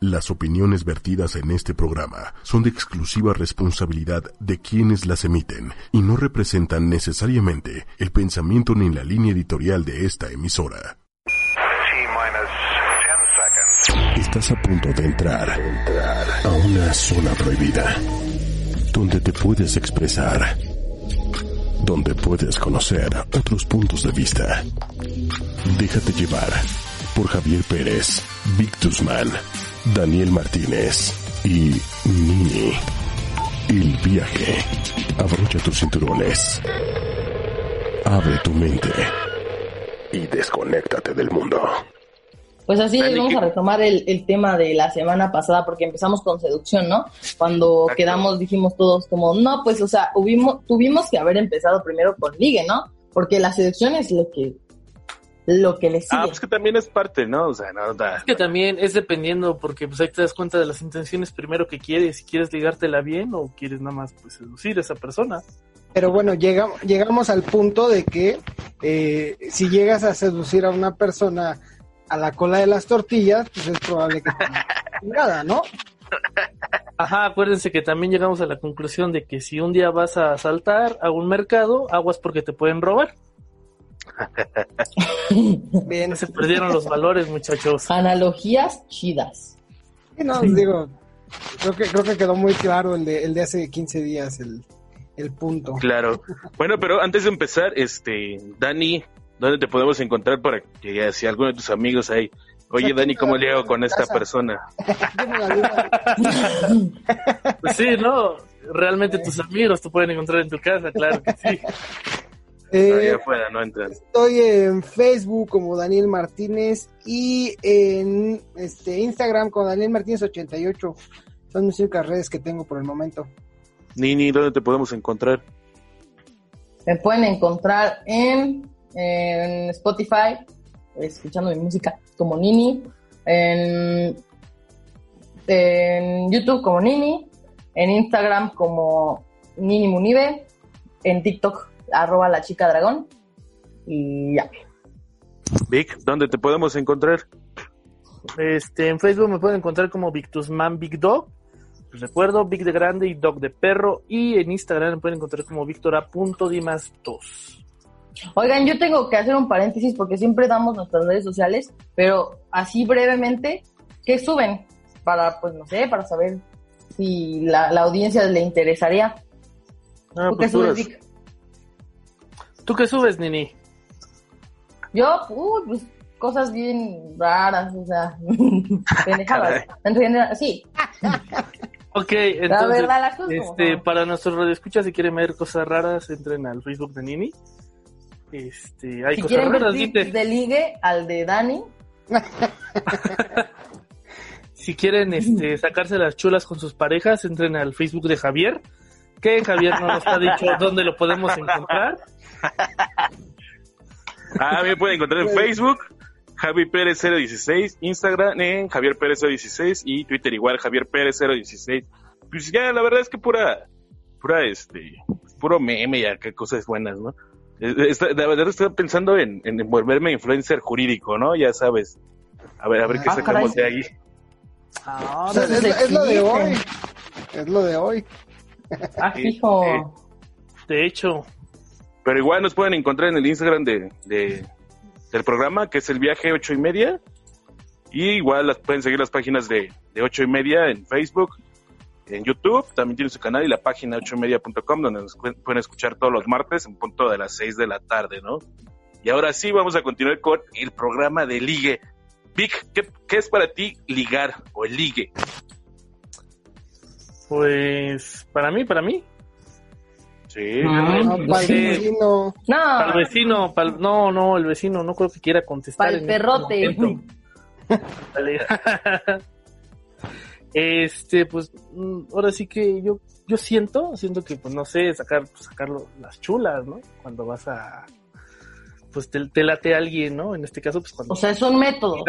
Las opiniones vertidas en este programa son de exclusiva responsabilidad de quienes las emiten y no representan necesariamente el pensamiento ni la línea editorial de esta emisora. Estás a punto de entrar a una zona prohibida donde te puedes expresar, donde puedes conocer otros puntos de vista. Déjate llevar por Javier Pérez, Victusman, Daniel Martínez y Nini. El viaje. Abrocha tus cinturones. Abre tu mente. Y desconéctate del mundo. Pues así vamos a retomar el, el, tema de la semana pasada porque empezamos con seducción, ¿no? Cuando quedamos dijimos todos como, no, pues o sea, hubimos, tuvimos que haber empezado primero con ligue, ¿no? Porque la seducción es lo que lo que le sigue. Ah, pues que también es parte, ¿no? O sea, no, Es que también es dependiendo, porque pues ahí te das cuenta de las intenciones primero que quieres, si quieres ligártela bien o quieres nada más pues seducir a esa persona. Pero bueno, llegamos, llegamos al punto de que eh, si llegas a seducir a una persona a la cola de las tortillas, pues es probable que nada, ¿no? Ajá, acuérdense que también llegamos a la conclusión de que si un día vas a saltar a un mercado, aguas porque te pueden robar. Bien. Se perdieron los valores, muchachos. Analogías chidas. Sí, no, digo, creo que, creo que quedó muy claro el de, el de hace 15 días, el, el punto. Claro. Bueno, pero antes de empezar, este, Dani, ¿dónde te podemos encontrar para que si alguno de tus amigos hay, oye Dani, ¿cómo le hago con esta persona? pues sí, no, realmente tus amigos te pueden encontrar en tu casa, claro que sí. Eh, afuera, no entran. Estoy en Facebook como Daniel Martínez y en este Instagram como Daniel Martínez 88. Son mis únicas redes que tengo por el momento. Nini, ¿dónde te podemos encontrar? Me pueden encontrar en, en Spotify, escuchando mi música como Nini, en, en YouTube como Nini, en Instagram como Nini Munive, en TikTok arroba la chica dragón y ya. Vic, ¿dónde te podemos encontrar? Este, en Facebook me pueden encontrar como Victusman Big Dog. Les recuerdo, Big de grande y Dog de perro. Y en Instagram me pueden encontrar como Victora.dimas2. Oigan, yo tengo que hacer un paréntesis porque siempre damos nuestras redes sociales, pero así brevemente, ¿qué suben? Para, pues no sé, para saber si la, la audiencia le interesaría. Ah, ¿Tú qué pues subes, Vic? ¿Tú qué subes, Nini? Yo, uy, pues cosas bien raras, o sea, pendejadas. Sí, Ok, entonces, verdad, las como este, para nuestros radioescuchas, si quieren ver cosas raras, entren al Facebook de Nini. Este, hay si cosas quieren ver raras, tips dice. de ligue al de Dani, Si quieren este, sacarse las chulas con sus parejas, entren al Facebook de Javier. Que Javier no nos ha dicho dónde lo podemos encontrar. Ah, me pueden encontrar en Facebook, Javi Pérez 016, Instagram en Javier Pérez 016 y Twitter igual Javier Pérez 016. Pues ya, la verdad es que pura, pura este, puro meme y acá cosas buenas, ¿no? Está- La verdad estoy pensando en, en volverme influencer jurídico, ¿no? Ya sabes. A ver, a ver qué Ah, sacamos de ahí. O sea, es, es lo de hoy. Es lo de hoy. ah, sí. De hecho, Pero igual nos pueden encontrar en el Instagram de, de- del programa, que es el viaje ocho y media. Y igual las, pueden seguir las páginas de, de ocho y media en Facebook, en YouTube. También tiene su canal y la página ocho y media.com, donde nos pu- pueden escuchar todos los martes en punto de las 6 de la tarde, ¿no? Y ahora sí, vamos a continuar con el programa de ligue. Vic, ¿qué, qué es para ti ligar o el ligue? pues, para mí, para mí, Sí. Ah. No, Sí. vecino. para el no, vecino, no, no, el vecino no creo que quiera contestar. para el este perrote. Este, pues, mm, ahora sí que yo, yo siento, siento que, pues, no sé, sacar, pues, sacarlo las chulas, ¿no? Cuando vas a, pues, te, te late a alguien, ¿no? En este caso, pues, cuando... O sea, es un método.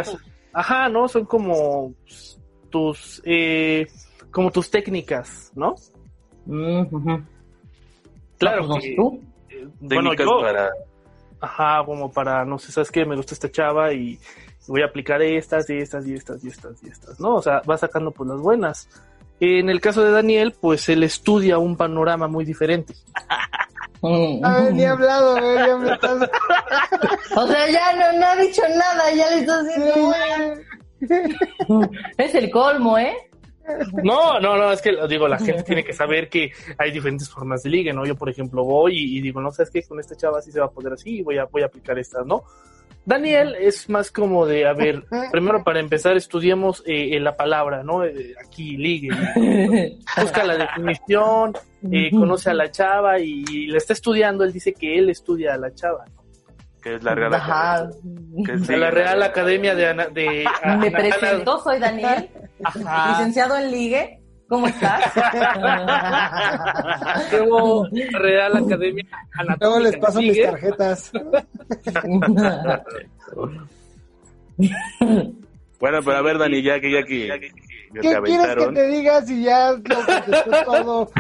Ajá, ¿no? Son como pues, tus, eh, como tus técnicas, ¿no? Mm, ujú. Claro, No, pues, que- ¿tú? eh, bueno, Técnicas yo, para... ajá, como para, no sé, ¿sabes qué? Me gusta esta chava y voy a aplicar estas y estas y estas y estas y estas, ¿no? O sea, va sacando pues las buenas. En el caso de Daniel, pues él estudia un panorama muy diferente. Mm. A ver, ni hablado, güey, ya me estás... O sea, ya no, no ha dicho nada, ya le estás diciendo. Es el colmo, ¿eh? No, no, no, es que digo, la gente tiene que saber que hay diferentes formas de ligue, ¿no? Yo, por ejemplo, voy y, digo, no sabes qué, con esta chava sí se va a poder así, voy a, voy a aplicar estas, ¿no? Daniel es más como de, a ver, primero para empezar estudiemos eh, la palabra, ¿no? Eh, aquí ligue, busca la definición, eh, conoce a la chava y, y la está estudiando, él dice que él estudia a la chava, ¿no? Que es la Real Ajá. Academia. Que es De la Real Academia de... Ana- de Me Ana- presento, soy Daniel, Ajá. licenciado en Ligue. ¿Cómo estás? Luego, Real Academia Anatómica Luego les paso mis tarjetas. Bueno, pero a ver, Dani, ya que ya que, que te ¿Qué quieres que aventaron. te diga si ya lo contestó todo?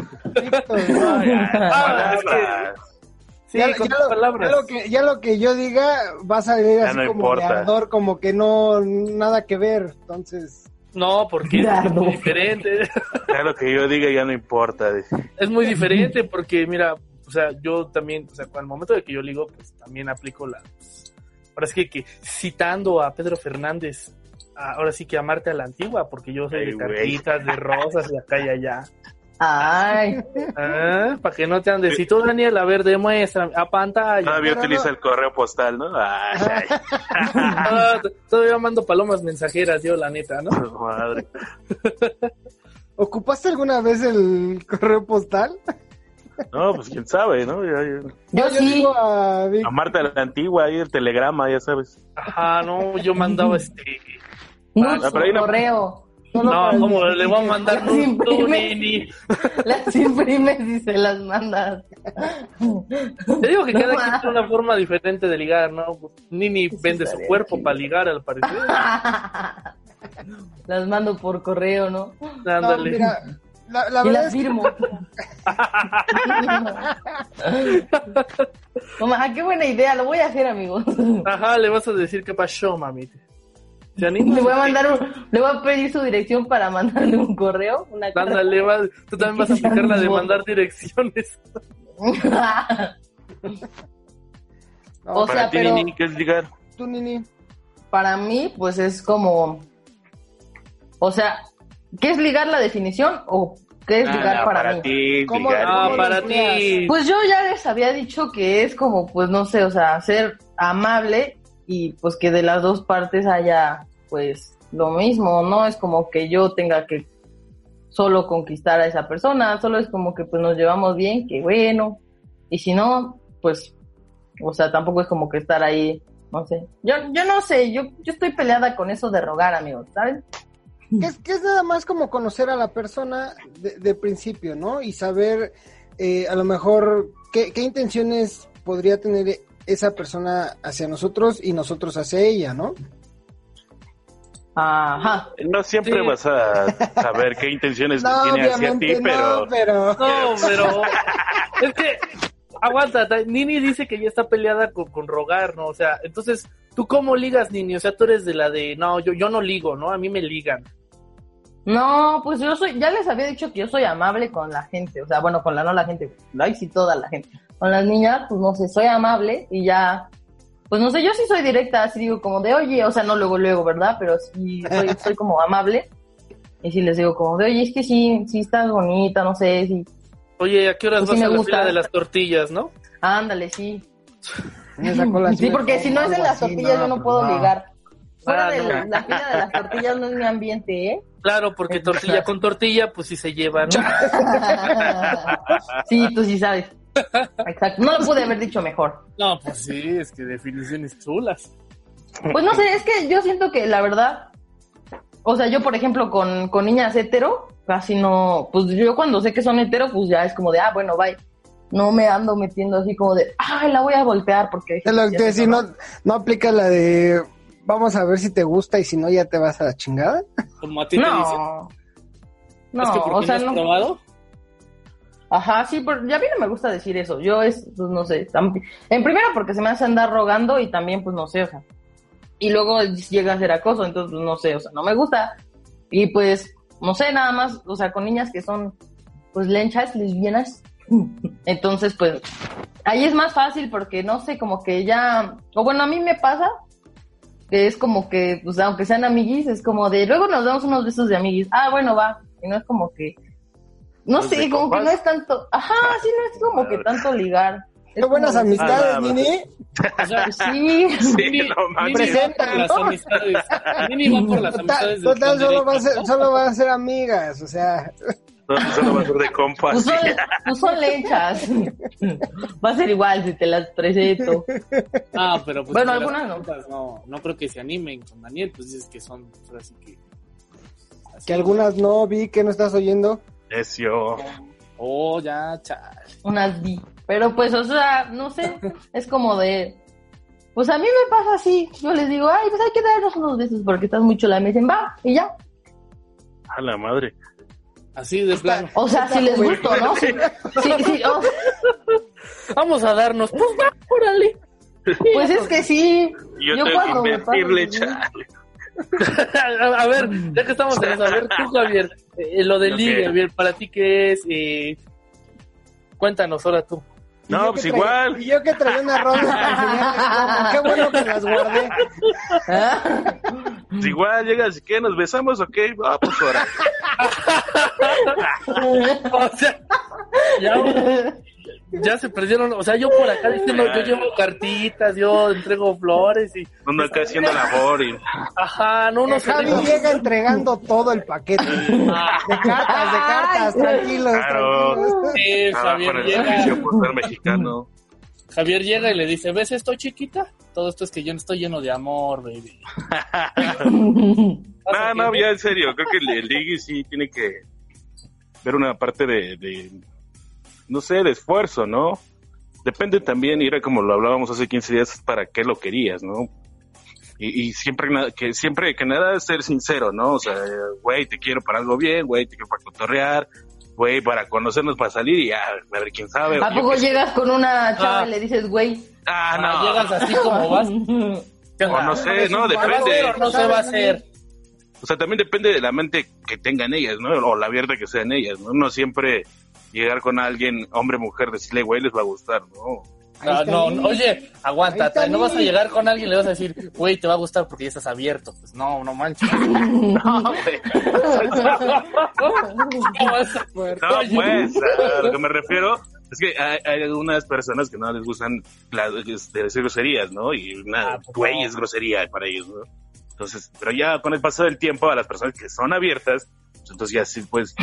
Víctor, ¿no? Palabras. Sí, ya, con ya tus lo, palabras. ya lo que, ya lo que yo diga va a salir Ya así no como de ardor, como que no, nada que ver. Entonces, No, porque es muy diferente. Ya lo que yo diga ya no importa. dice. Es muy diferente porque, mira, o sea, yo también, o sea, al momento de que yo ligo, pues también aplico la. Ahora sí que, que citando a Pedro Fernández, a- ahora sí que amarte a la antigua, porque yo soy Ay, de güey. cartitas, de rosas, de acá y allá. Ay, Ah, para que no te andes. Si tú, Daniel, a ver, demuestra a pantalla. Todavía utiliza no- el correo postal, ¿no? Ay, ay, Ah, todavía mando palomas mensajeras, yo, la neta, ¿no? madre. ¿ocupaste alguna vez el correo postal? No, pues quién sabe, ¿no? Yo yo sí. digo a A Marta la antigua, ahí el telegrama, ya sabes. Ajá, no, yo mandaba este. No, Ah, ahí no- No, ¿cómo le voy a mandar Las un tú, imprimes. Nini? Las imprimes y se las mandas. Te digo que No cada quien tiene una forma diferente de ligar, ¿no? Nini vende su cuerpo para ligar, al parecer. Las mando por correo, ¿no? No, Ándale. mira, la, la y verdad las es que firmo. Mamá, qué buena idea, lo voy a hacer, amigos. Ajá, le vas a decir qué pasó, mami. ¿Se anima? Le voy a mandar un- le voy a pedir su dirección para mandarle un correo, una. Ándale, va- tú también vas a aplicar la de mandar direcciones. no, O Para sea, ti, pero- Nini, ¿qué es ligar? tú, Nini. Para mí, pues es como, o sea, ¿qué es ligar la definición o qué es ligar Ah, para, mí? ti, ¿Cómo- ligar. Ah, ¿Cómo para ti. Pues yo ya les había dicho que es como, pues no sé, o sea, ser amable y pues que de las dos partes haya, pues, lo mismo, no es como que yo tenga que solo conquistar a esa persona, solo es como que pues nos llevamos bien, que bueno, y si no, pues, o sea, tampoco es como que estar ahí, no sé, yo, yo no sé, yo, yo estoy peleada con eso de rogar, amigos, ¿saben? Que es, que es nada más como conocer a la persona de, principio, ¿no? Y saber eh, a lo mejor qué intenciones podría tener esa persona hacia nosotros y nosotros hacia ella, ¿no? Ajá. No siempre Sí. vas a saber qué intenciones No, tiene hacia ti, pero no, pero... No, pero es que aguanta, ta- Nini dice que ya está peleada con, con rogar, ¿no? O sea, entonces, ¿tú cómo ligas, Nini? O sea, tú eres de la de, no, yo, yo no ligo, ¿no? A mí me ligan. No, pues yo soy, ya les había dicho que yo soy amable con la gente, o sea, bueno, con la no la gente, ay sí toda la gente. Con las niñas, pues no sé, soy amable y ya, pues no sé, yo sí soy directa, así digo como de, oye, o sea, no luego, luego, ¿verdad? Pero sí soy, soy como amable y sí les digo como de, oye, es que sí, sí estás bonita, no sé, sí, Oye, ¿a qué horas Pues vas sí a la gusta. fila de las tortillas, no? ándale, sí. Sí, porque si no es de algo las así, tortillas yo no puedo no. ligar. Fuera Ah, de no. la, la fila de las tortillas no es mi ambiente, ¿eh? Claro, porque tortilla con tortilla, pues sí se lleva, ¿no? sí, tú sí sabes. Exacto. No lo pude haber dicho mejor. No, pues sí, es que definiciones chulas. Pues no sé, es que yo siento que la verdad, o sea, yo por ejemplo con, con niñas hetero, casi no, pues yo cuando sé que son hetero, pues ya es como de, ah, bueno, bye. No me ando metiendo así como de, ay, la voy a voltear porque... Es lo que te decía, no, no aplica la de, vamos a ver si te gusta y si no ya te vas a la chingada. Como a ti te dicen. No. No, es que ¿por o sea, no has no. probado? Ajá, sí, pero ya a mí no me gusta decir eso. Yo es, pues no sé, en primera porque se me hace andar rogando y también pues no sé, o sea. Y luego llega a ser acoso, entonces no sé, o sea, no me gusta. Y pues, no sé, nada más, o sea, con niñas que son pues lenchas, lesbianas. Entonces, pues, ahí es más fácil porque no sé, como que ya, o bueno, a mí me pasa que es como que, pues aunque sean amiguis, es como de, luego nos damos unos besos de amiguis. Ah, bueno, va. Y no es como que, no sé, como que no es tanto, ajá, sí, no es como que tanto ligar. Qué buenas como- amistades, Ah, Nini. O sea, sí. Sí, Nini, no mames. Nini va por Presenta, las amistades. Nini va por las Total, amistades total solo, va a ser, solo van a ser amigas, o sea, No, solo va a ser de compas. Pues son, pues son lenchas. Va a ser igual si te las presento. Ah, pero pues Bueno, algunas no. compas no. No creo que se animen con Daniel, pues es que son, pues, así que... así. que algunas no vi que no estás oyendo. Necio. Oh, ya, chale. Unas vi. Pero pues, o sea, no sé. Es como de. Pues a mí me pasa así. Yo les digo, ay, pues hay que darnos unos besos porque estás muy chula. Y me dicen, va, y ya. A la madre. Así de plano. O sea, si les gusto, ¿no? Sí, sí, Vamos a darnos, pues va, órale. pues es que sí. Yo, Yo tengo cuando que me pasa, chale. A, a ver, ya que estamos en eso, a ver, tú, Javier, eh, lo del Ok. ligue, Javier, ¿para ti qué es? Eh, cuéntanos ahora tú. No, pues que igual. Y yo que traía una ronda para enseñarles cómo. Qué bueno que las guardé. Pues igual llegas y ¿qué? ¿Nos besamos o qué? Ah, pues ahora. O sea, ya, ya se perdieron, o sea, yo por acá diciendo, yo llevo cartitas, yo entrego flores y, Uno acá haciendo labor y. ajá, no, no. Javi llega entregando todo el paquete. De cartas, de cartas, tranquilos, Claro. tranquilos. Eh, Ah, Javier llega, oficio por ser mexicano. Javier llega y le dice, ¿ves esto chiquita? Todo esto es que yo no estoy lleno de amor, baby. No, no, ya en serio, creo que el, el ligue sí tiene que ver una parte de, de, no sé, de esfuerzo, ¿no? Depende también, y era como lo hablábamos hace 15 días, para qué lo querías, ¿no? Y, y siempre, que siempre que nada es ser sincero, ¿no? O sea, güey, te quiero para algo bien, güey, te quiero para cotorrear, güey, para conocernos, para salir y ya, a ver quién sabe. ¿A poco llegas con una chava Ah. y le dices, güey? Ah, Ah, no. Llegas así como vas. O no sé, no, ¿Se va a hacer depende. o no se va a hacer? O sea, también depende de la mente que tengan ellas, ¿no? O la abierta que sean ellas, ¿no? No siempre llegar con alguien, hombre, mujer, decirle, güey, les va a gustar, ¿no? Ahí No, no, oye, aguanta, no vas a llegar con alguien y le vas a decir, güey, te va a gustar porque ya estás abierto. Pues no, no manches. No, güey. No, pues, a lo que me refiero es que hay, hay algunas personas que no les gustan las de decir groserías, ¿no? Y nada, Ah, pues güey no. es grosería para ellos, ¿no? Entonces, pero ya con el paso del tiempo, a las personas que son abiertas, pues entonces ya sí, pues,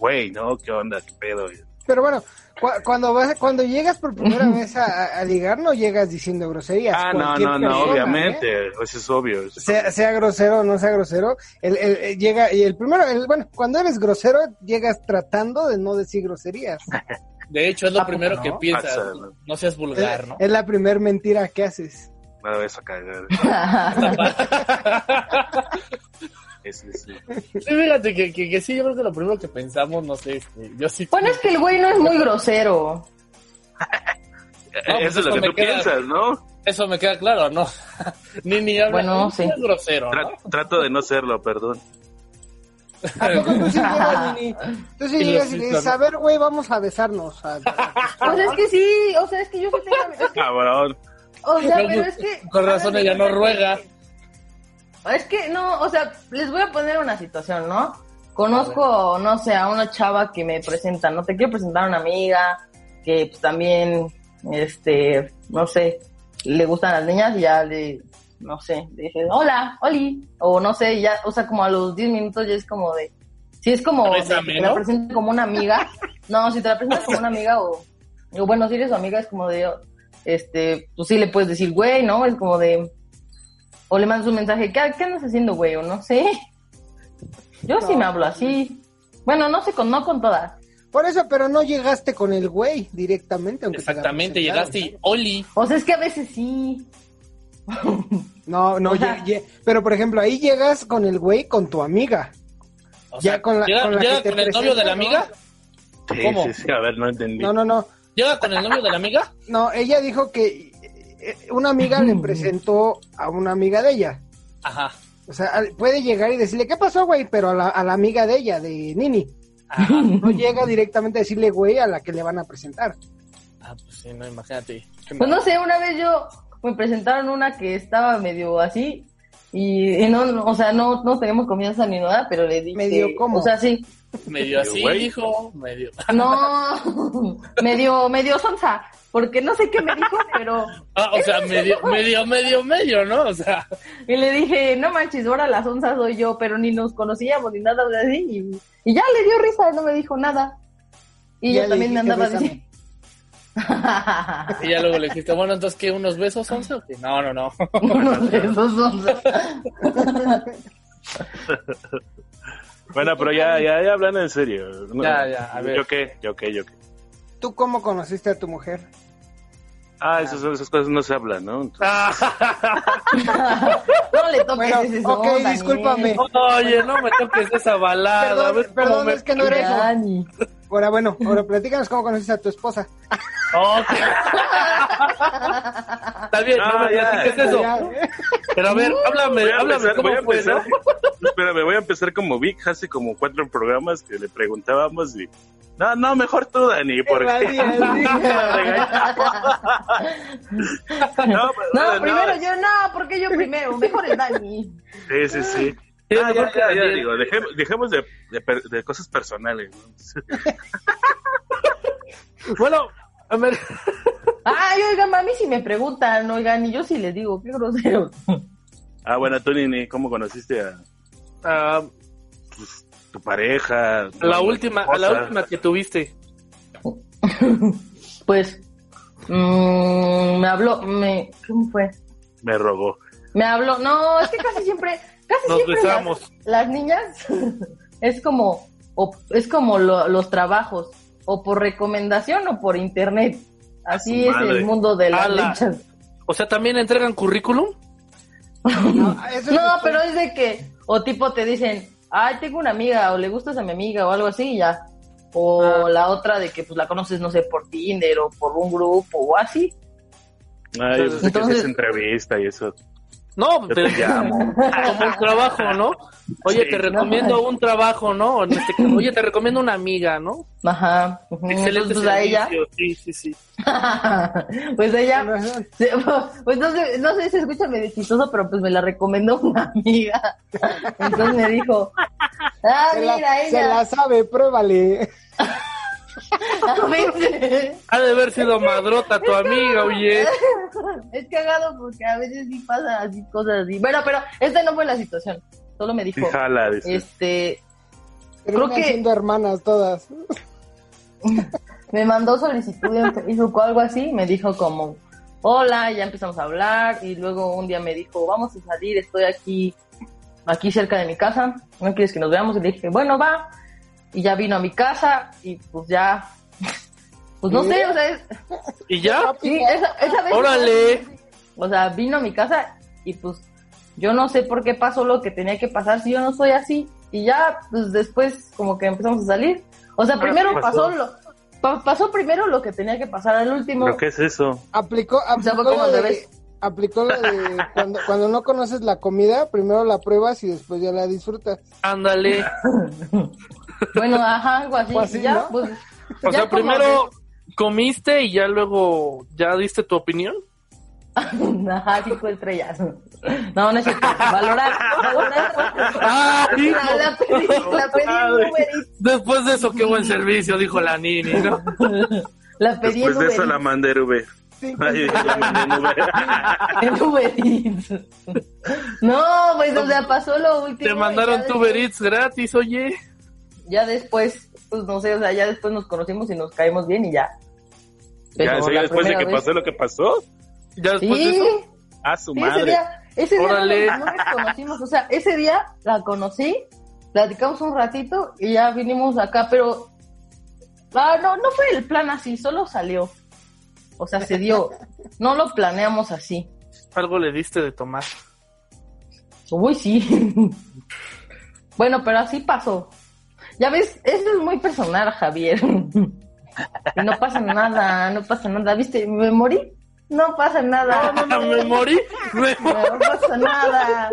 güey, ¿no? ¿Qué onda? ¿Qué pedo? Pero bueno, cu- cuando vas, cuando llegas por primera vez a, a- a ligar, no llegas diciendo groserías. Ah, no, no, no, persona, ¿eh? obviamente, eso es obvio. eso es Sea, sea grosero o no sea grosero, el, el- el- llega, y el primero, el, bueno, cuando eres grosero, llegas tratando de no decir groserías. De hecho, es lo ¿A poco primero no? que piensas. Pasa, ¿no? Seas vulgar, ¿no? es la primer mentira que haces. De eso cagar. Es, es- Sí, fíjate que, que, que sí, yo creo que lo primero que pensamos, no sé, este, yo sí. Bueno, es que el güey no es muy grosero. No, pues eso es lo que tú queda- piensas, ¿no? Eso me queda claro, ¿no? ni ni habla, Bueno, no sí. es grosero, Tra- ¿no? trato de no serlo, perdón. ¿A poco tú sí llegas, Nini? Tú sí Y llegas los y le dices, a ver, güey, vamos a besarnos. A- Pues es que sí, o sea, es que yo sí tengo... Cabrón. o sea, pero es que... Con razón ella no ruega. Es que no, o sea, les voy a poner una situación, ¿no? Conozco, no sé, a una chava que me presenta, no te quiero presentar a una amiga que pues también, este, no sé, le gustan las niñas y ya le, no sé, le dije, hola, Oli, o no sé, ya, o sea, como a los 10 minutos ya es como de, si es como, ¿Sabes de que menos? la presentan como una amiga, no, si te la presentas como una amiga o, o bueno, si eres su amiga es como de, este, pues sí le puedes decir, güey, ¿no? Es como de, O le mandas un mensaje, ¿qué, qué andas haciendo, güey? O no sé. Yo sí me hablo así. Bueno, no sé, con, no con todas. Por eso, pero no llegaste con el güey directamente. Aunque Exactamente, llegaste y Oli. O sea, es que a veces sí. No, no, O sea- pero por ejemplo, ahí llegas con el güey con tu amiga. O Ya sea, con la- llega, con la llega que te con el novio de la amiga. Sí, ¿Cómo? sí, sí, a ver, no entendí. No, no, no. Llega con el novio de la amiga. No, ella dijo que una amiga le presentó a una amiga de ella. Ajá. O sea, puede llegar y decirle, ¿qué pasó, güey? Pero a la, a la amiga de ella, de Nini. Ajá. No llega directamente a decirle, güey, a la que le van a presentar. Ah, pues sí, no, imagínate. Pues no sé, una vez yo me presentaron una que estaba medio así y, y no, no, o sea, no, no teníamos confianza ni nada, pero le dije... Medio ¿cómo? O sea, sí. Medio así, güey. hijo. Medio. No, medio, medio sonsa, porque no sé qué me dijo, pero... Ah, o sea, medio, medio, medio, medio, ¿no? O sea, Y le dije, no manches, ahora la sonsa soy yo, pero ni nos conocíamos ni nada de así. Y, y ya le dio risa, no me dijo nada. Y Ya yo también me andaba diciendo... y ya luego le dijiste, bueno, entonces, ¿qué? ¿Unos besos, once o qué? No, no, no. Unos besos sonsa. Bueno, pero ya, ya, ya hablan en serio. No, Ya, ya, a ver. ¿Yo qué? ¿Yo qué? ¿Yo qué? ¿Tú cómo conociste a tu mujer? Ah, esas, esas cosas no se hablan, ¿no? No le toques Bueno, ese ok, discúlpame. Oye, no me toques esa balada. Perdón, ¿ves cómo perdón, me- es que no eso. Dani. Ahora, bueno, ahora platícanos cómo conociste a tu esposa. Ok. Está bien, no Ah, me ya, platiques eso. Ya, ¿eh? Pero a ver, háblame, Voy a háblame empezar- voy a cómo fue, ¿no? empezar- Espérame, voy a empezar como Vic, hace como cuatro programas que le preguntábamos y... No, no, mejor tú, Dani, porque... No, No, no, primero yo no, porque yo primero, mejor el Dani. Sí, sí, sí. Ah, ya, ya, digo, dejemos, dejemos de, de, cosas personales. ¿no? Bueno, a ver, Ay, oigan, mami, si me preguntan, oigan, y yo sí les digo, qué grosero. Ah, bueno, tú, Nini, ¿cómo conociste a ah, pues, tu pareja? la tu última, a la esposa? última que tuviste. Pues, mm, me habló, me, ¿cómo fue? Me rogó. Me habló, no, es que casi siempre, casi Nos siempre besamos. Las, las niñas es como, o- es como lo- los trabajos, o por recomendación o por internet. Así es madre. el mundo de las Ala. luchas. O sea, ¿también entregan currículum? No, es No, pero es de que, o tipo te dicen, ay, tengo una amiga, o le gustas a mi amiga, o algo así, y ya. O Ah. la otra de que pues la conoces, no sé, por Tinder o por un grupo o así. Ay, yo pensé que Entonces- hacías entrevista y eso. No, Yo pero te llamo. como un trabajo, ¿no? Oye, Sí. te recomiendo un trabajo, ¿no? En este caso, Oye, te recomiendo una amiga, ¿no? Ajá. Excelente a ella, servicio. Sí, sí, sí. pues ella, se- pues no sé, no sé si se escucha medio chistoso, pero pues me la recomendó una amiga. Entonces me dijo, ah, Se la, mira, se ella. la sabe, pruébale. A veces- Ha de haber sido madrota tu amiga, oye. Es cagado porque a veces sí pasa así cosas así. Bueno, pero esta no fue la situación. Solo me Sí, dijo, jala, dice. este, Terminan que- siendo hermanas todas. me mandó solicitud en Facebook o algo así, me dijo como, hola, ya empezamos a hablar, y luego un día me dijo, vamos a salir, estoy aquí, aquí cerca de mi casa, ¿no quieres que nos veamos? Y le dije, bueno, va, y ya vino a mi casa, y pues ya, pues no sé, o sea, es- ¿Y ya? sí, esa, esa vez... Órale. O sea, vino a mi casa, y pues yo no sé por qué pasó lo que tenía que pasar si yo no soy así, y ya, pues después como que empezamos a salir. O sea, primero ¿qué pasó? pasó lo... pa- pasó primero lo que tenía que pasar al último. ¿Pero qué es eso? Aplicó, O sea, aplicó, de cuando, cuando no conoces la comida, primero la pruebas y después ya la disfrutas. Ándale. Bueno, ajá, algo así. Ya, ¿no? pues, O ya sea, primero comiste y ya luego ya diste tu opinión. Ajá, cinco estrellas. No, no es cierto. Valorar, valorar. ¡Ah! La, la pedí, la pedí en Uber Eats. Después de eso, qué buen servicio, dijo la Nini, ¿no? La pedí Después en de eso la mandé en Uber. Ay, la mandé en Uber. En Uber Eats. No, pues, o sea, pasó lo último. Te mandaron tu Uber Eats gratis, oye. Ya después, pues no sé, o sea, ya después nos conocimos y nos caímos bien y ya. Ya, Pero ¿en serio la después de que vez- pasó lo que pasó. Ya después de Sí, eso. A su sí, ese madre. día, Ese día no, no nos conocimos, o sea, ese día la conocí, platicamos un ratito y ya vinimos acá, pero ah, no, no fue el plan así, solo salió. O sea, se dio. No lo planeamos así. Algo le diste de tomar. Uy, sí. bueno, pero así pasó. Ya ves, eso es muy personal, Javier. No pasa nada, no pasa nada. ¿Viste? ¿Me morí? No pasa nada. ¿Me morí? ¿Me No pasa nada.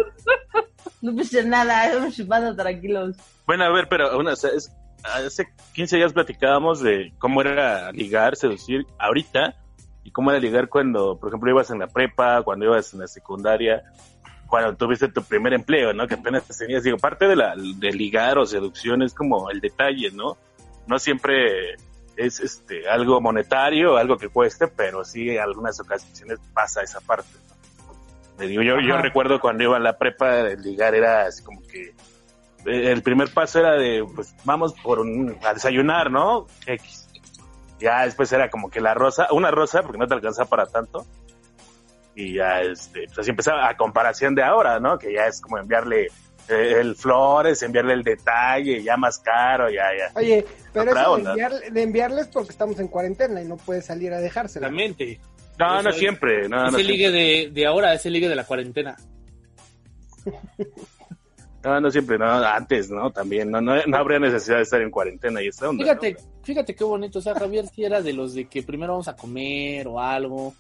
No pasa nada, estamos chupando tranquilos. Bueno, a ver, pero una, o sea, es- hace 15 días platicábamos de cómo era ligar, seducir ahorita y cómo era ligar cuando, por ejemplo, ibas en la prepa, cuando ibas en la secundaria, cuando tuviste tu primer empleo, ¿no? Que apenas te tenías, digo, parte de la de ligar o seducción es como el detalle, ¿no? No siempre es este algo monetario, algo que cueste, pero sí en algunas ocasiones pasa esa parte. ¿no? Digo, yo, yo recuerdo cuando iba a la prepa, el ligar era así como que eh, el primer paso era de, pues vamos por un, a desayunar, ¿no? X. Ya después era como que la rosa, una rosa, porque no te alcanzaba para tanto. Y ya, este, pues así empezaba a comparación de ahora, ¿no? Que ya es como enviarle eh, el flores, enviarle el detalle, ya más caro, ya, ya. Oye, pero eso de, enviar- de enviarles porque estamos en cuarentena y no puedes salir a dejársela. Exactamente. No, no es- siempre, no, no ese siempre. ligue de, de ahora, ese ligue de la cuarentena. No, no siempre, no, antes, ¿no? También, no, no, no habría necesidad de estar en cuarentena y esta onda. Fíjate, ¿no? fíjate qué bonito. O sea, Javier sí era de los de que primero vamos a comer o algo.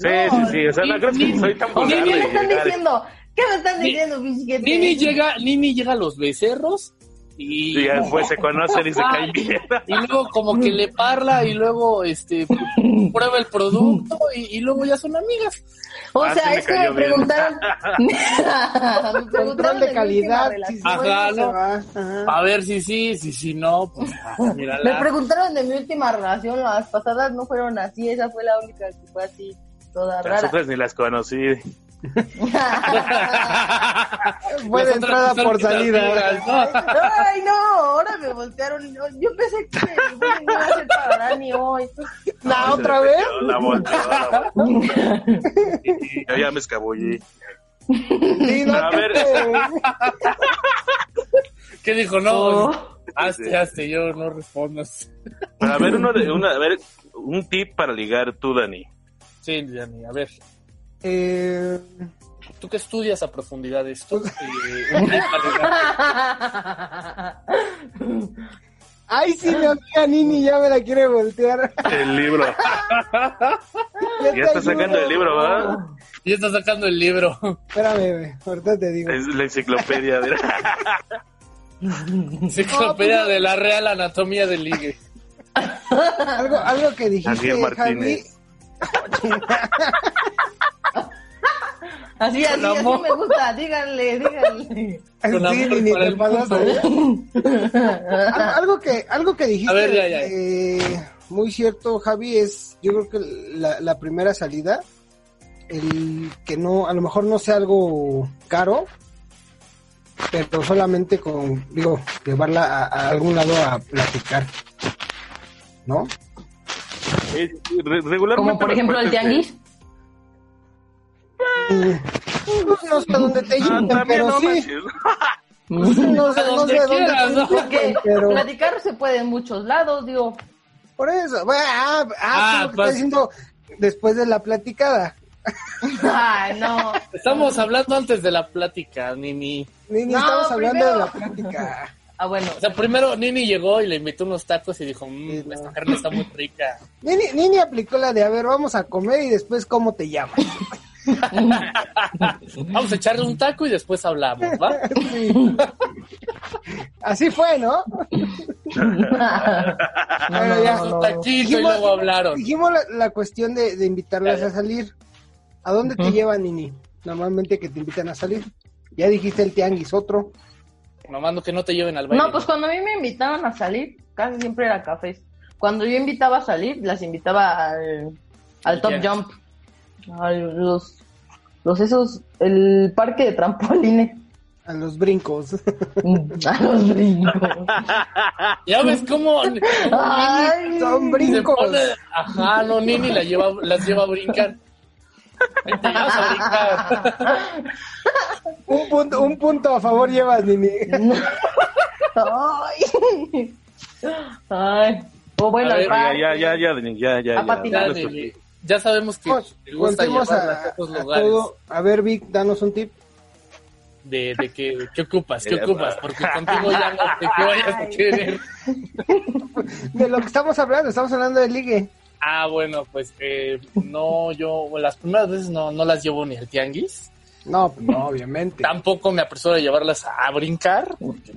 Sí, sí, sí, o sea, no creo que soy tan vulgar ¿qué me están llegar- diciendo? ¿Qué me están diciendo, bisquete? Nini llega, Nini llega a los becerros y, Y ya después se conocen y se caen bien. y luego como que le parla y luego este prueba el producto y, y luego ya son amigas. O Ah, sea, sí me es que me preguntaron. me preguntaron Control mi de calidad. Si Ajá. A ver si sí, si si no, pues ah, Me preguntaron de mi última relación, las pasadas no fueron así, esa fue la única que fue así, toda Las rara. otras ni las conocí. Fue de Las entrada por salida. Ay, no, ahora me voltearon. Yo pensé que bueno, iba a ser para Dani hoy. ¿La otra vez? La volteó, la volteó. Y Yo ya me escabullí. Sí, no, A ver. ¿Qué dijo? No, Oh. hazte, hazte, yo no respondas. A ver, uno de, una, a ver, un tip para ligar tú, Dani. Sí, Dani, a ver. Eh, Tú que estudias a profundidad esto, eh, para ligar. Ay, sí, mi amiga Nini ya me la quiere voltear. El libro. Ya te está sacando el libro, ¿verdad? Ya está sacando el libro. Espérame, bebé, ahorita te digo. Es la enciclopedia. De... Enciclopedia de la Real Anatomía del Ligue. Algo, algo que dijiste, Javi. Así, así, así me gusta, díganle, díganle. Sí, para te. Al- algo que algo que dijiste A ver, ya, ya. eh, muy cierto Javi es yo creo que la, la primera salida el que no a lo mejor no sea algo caro pero solamente con digo llevarla a, a algún lado a platicar no Eh, re- regularmente Como por ejemplo el tianguis. Pues no sé dónde te Ah, lleven también pero no sí no sé, no sé dónde quieras, ¿no? te Porque lleven, pero platicar se puede en muchos lados, digo. por eso bueno, ah, ah, Ah, lo que pues- está diciendo después de la platicada Ay, no. Estamos hablando antes de la plática, Nini. Ni, ni No, estamos hablando primero- de la plática. Ah, bueno. O sea, primero Nini llegó y le invitó unos tacos y dijo, mmm, Sí, no. esta carne está muy rica. Nini, Nini aplicó la de, a ver, vamos a comer y después, ¿cómo te llamas? Vamos a echarle un taco y después hablamos, ¿va? Sí. Así fue, ¿no? Ya. no, taquito y Dijimos- luego hablaron. Dijimos la, la cuestión de, de invitarlas a salir. ¿A dónde te Ujú. llevan, Nini? Normalmente que te invitan a salir. Ya dijiste el tianguis, otro. Mamando que no te lleven al baile. No, pues cuando a mí me invitaban a salir, casi siempre era cafés. Cuando yo invitaba a salir, las invitaba al, al Top. Jump. A los, los esos, el parque de trampolines. A los brincos. A los brincos. Ya ves cómo, Ay, Son brincos. pone... Ajá, no, Nini la lleva, las lleva a brincar. Un punto, un punto a favor llevas, Nini. Ay. Ay. O bueno, A ver. Ya, ya, ya, ya, ya, ya. A patinar. ya. Ya, Nini, ya sabemos que Vamos, te gusta a, a todos a lugares. todo. A ver, Vic, danos un tip. De, de que, ¿qué ocupas? ¿Qué ocupas? Porque contigo ya no te que vayas a querer. De lo que estamos hablando, estamos hablando de ligue. Ah, bueno, pues eh, no, yo las primeras veces no, no las llevo ni al tianguis. No, pues no, obviamente. Tampoco me apresuro a llevarlas a brincar. Porque,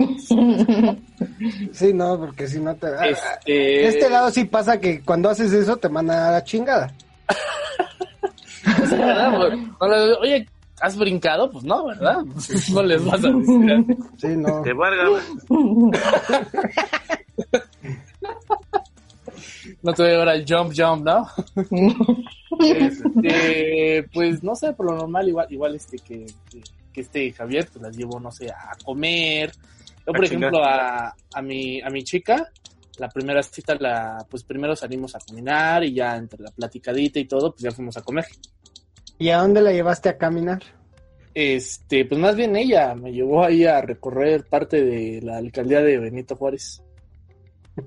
Sí, no, porque si no te... ah, este, De este lado sí pasa que cuando haces eso te manda a la chingada. Pues, Oye, ¿has brincado? Pues no, ¿verdad? No les vas a decir. Sí, no. Te valga. No te voy a llevar al jump jump, ¿no? Este, pues no sé, por lo normal igual, igual este que, que, que este Javier, pues las llevo, no sé, a comer. Yo, por A ejemplo, a, a mi, a mi chica, la primera cita la, pues primero salimos a caminar y ya entre la platicadita y todo, pues ya fuimos a comer. ¿Y a dónde la llevaste a caminar? Este, pues más bien ella me llevó ahí a recorrer parte de la alcaldía de Benito Juárez.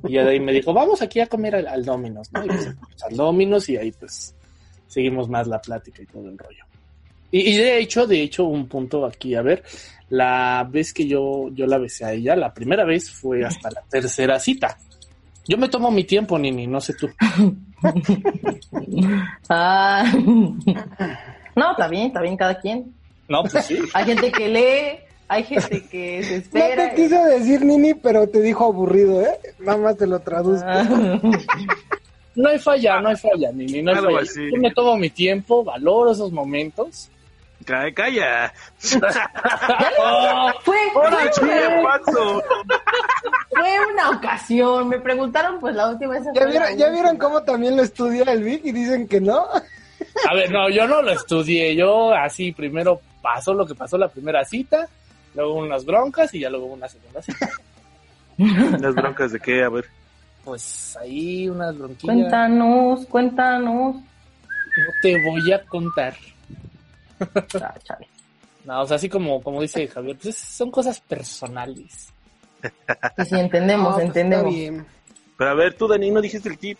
Y de ahí me dijo, vamos aquí a comer al, al Domino's, ¿no? Y pues al Domino's y ahí pues seguimos más la plática y todo el rollo. Y, y de hecho, de hecho, un punto aquí, a ver, la vez que yo, yo la besé a ella, la primera vez fue hasta la tercera cita. Yo me tomo mi tiempo, Nini, no sé tú. Ah. No, está bien, está bien cada quien. No, pues sí. Hay gente que lee, hay gente que se No espera. te quiso decir Nini, pero te dijo aburrido, ¿eh? Nada más te lo traduzco. Ah. No hay falla, no hay falla, Nini, no hay Algo falla. así. Yo me tomo mi tiempo, valoro esos momentos. Calla, calla. Oh, Fue, fue una ocasión. Me preguntaron, pues la última vez. ¿Ya vieron, ¿Ya vieron cómo también lo estudia el Vic y dicen que no? A ver, no, yo no lo estudié. Yo así primero pasó lo que pasó la primera cita, luego unas broncas y ya luego una segunda cita. ¿Las broncas de qué? A ver. Pues ahí unas bronquillas. Cuéntanos, cuéntanos. No te voy a contar. Ah, chale. No, o sea, así como, como dice Javier, pues son cosas personales. Sí, sí, entendemos, No, pues, entendemos. Está bien. Pero a ver, tú, Dani, no dijiste el tip.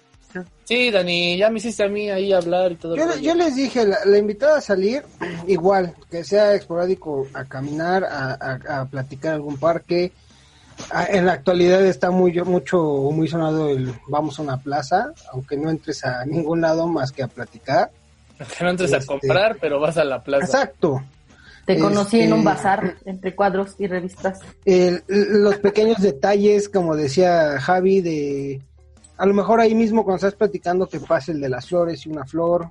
Sí, Dani, ya me hiciste a mí ahí hablar y todo. Yo, yo les dije, la, la invitada a salir, igual, que sea esporádico a caminar, a, a- a platicar en algún parque. Ah, En la actualidad está muy mucho muy sonado el vamos a una plaza, aunque no entres a ningún lado más que a platicar. Que no entres a Este- comprar, pero vas a la plaza. Exacto. Te conocí en Este- un bazar entre cuadros y revistas. El- los pequeños detalles, como decía Javi, de a lo mejor ahí mismo cuando estás platicando que pase el de las flores y una flor.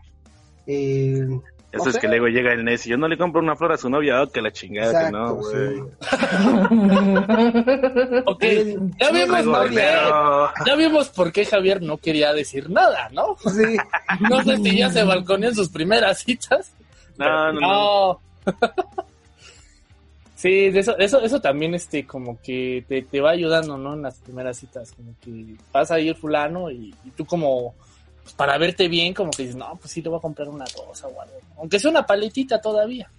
eh, Eso no es sé. que luego llega el necio. Yo no le compro una flor a su novia, oh, que la chingada, que no, Exacto, güey. Ok, ya vimos, Luego, por qué, ya vimos por qué Javier no quería decir nada, ¿no? Sí. No sé si ya se balconeó en sus primeras citas. No, no, no. No. Sí, de eso, eso, eso también este como que te, te va ayudando, ¿no? En las primeras citas, como que pasa ahí el fulano y, y tú como pues, para verte bien, como que dices, no, pues sí le voy a comprar una rosa o algo, aunque sea una paletita todavía.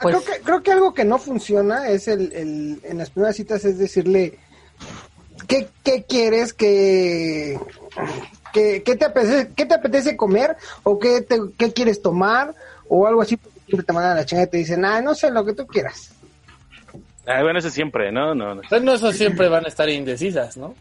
Pues- creo, que, creo que algo que no funciona es el, el en las primeras citas es decirle qué, qué quieres que qué, qué te apetece qué te apetece comer o qué, te, qué quieres tomar o algo así siempre te mandan a la chingada y te dicen ah no sé lo que tú quieras Ah, bueno, eso siempre, ¿no? No, no. Entonces no, eso siempre van a estar indecisas, ¿no?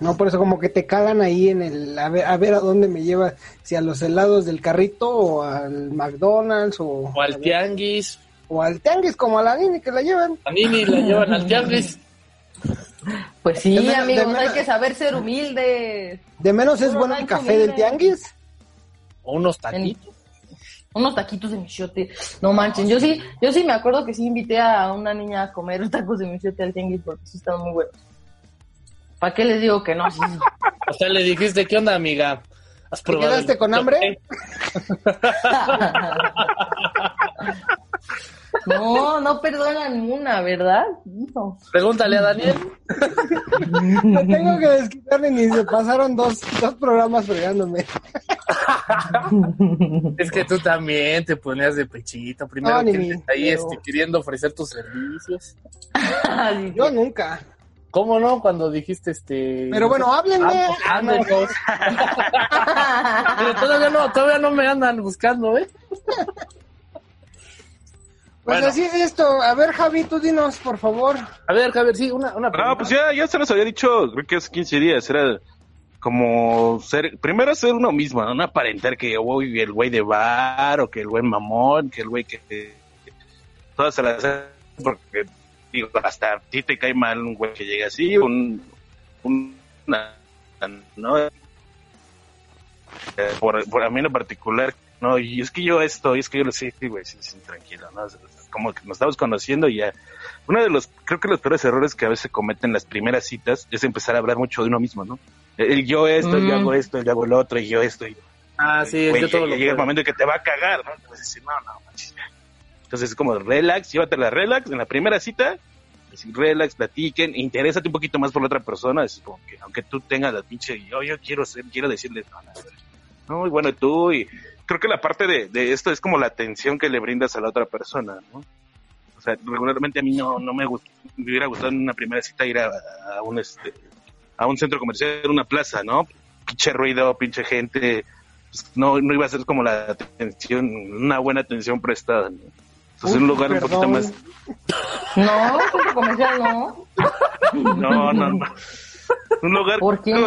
no por eso como que te cagan ahí en el a ver a ver a dónde me lleva si a los helados del carrito o al McDonald's o, O al tianguis, o al tianguis como a la niña que la llevan a Nini la llevan al tianguis. Pues sí, menos- amigos, de hay menos- que saber ser humildes. de menos es bueno el café del tianguis O unos taquitos. Unos taquitos de michote. No manchen, yo sí, yo sí me acuerdo que sí invité a una niña a comer tacos de michote al tianguis porque sí estaban muy buenos. ¿Para qué les digo que no? Sí, sí. O sea, le dijiste, ¿qué onda, amiga? ¿Has ¿Te probado quedaste el con hambre? michote?" No, no perdonan una, ¿verdad? No. Pregúntale a Daniel. No tengo que desquitarme ni se pasaron dos, dos programas fregándome. Es que tú también te ponías de pechito. Primero No, que mi- ahí este, queriendo ofrecer tus servicios. Ay, Yo nunca. ¿Cómo no? Cuando dijiste este. Pero bueno, háblenme. Ah, Ah, no. ándenos. Pero todavía no, todavía no me andan buscando, ¿eh? Pues Bueno. así es esto. A ver, Javi, tú dinos, por favor. A ver, Javier, sí, una, una pregunta. No, pues ya, ya se nos había dicho, creo que hace 15 días, era como ser, primero ser uno mismo, ¿no? No aparentar que yo voy el güey de bar, o que el güey mamón, que el güey que, que todas se las hacen porque, digo, hasta a ti te cae mal un güey que llega así, un, un una, ¿no? Eh, Por, por a mí en lo particular, no, y es que yo esto, y es que yo lo sé, sí, güey, sí, sí, tranquilo, ¿no? Como que nos estamos conociendo y ya uno de los, creo que los peores errores que a veces se cometen en las primeras citas es empezar a hablar mucho de uno mismo, ¿no? El yo esto, yo Mm. hago esto, yo hago lo otro, y yo esto. Y, Ah, sí, güey, yo todo lo llega el momento que te va a cagar, ¿no? Entonces, decir, no, no, manches, ya. Entonces es como relax, llévatela relax en la primera cita, decir, relax, platiquen, interésate un poquito más por la otra persona, es como que aunque tú tengas la pinche, yo, yo quiero ser, quiero decirle, no, no, no, y bueno, tú, y creo que la parte de, de esto es como la atención que le brindas a la otra persona, ¿no? O sea, regularmente a mí no, no me, gust- me hubiera gustado en una primera cita ir a, a un este a un centro comercial, una plaza, ¿no? Pinche ruido, pinche gente, pues, no, no iba a ser como la atención, una buena atención prestada, ¿no? Entonces Uy, un lugar un poquito más, No, centro comercial no. no, no, no. Un lugar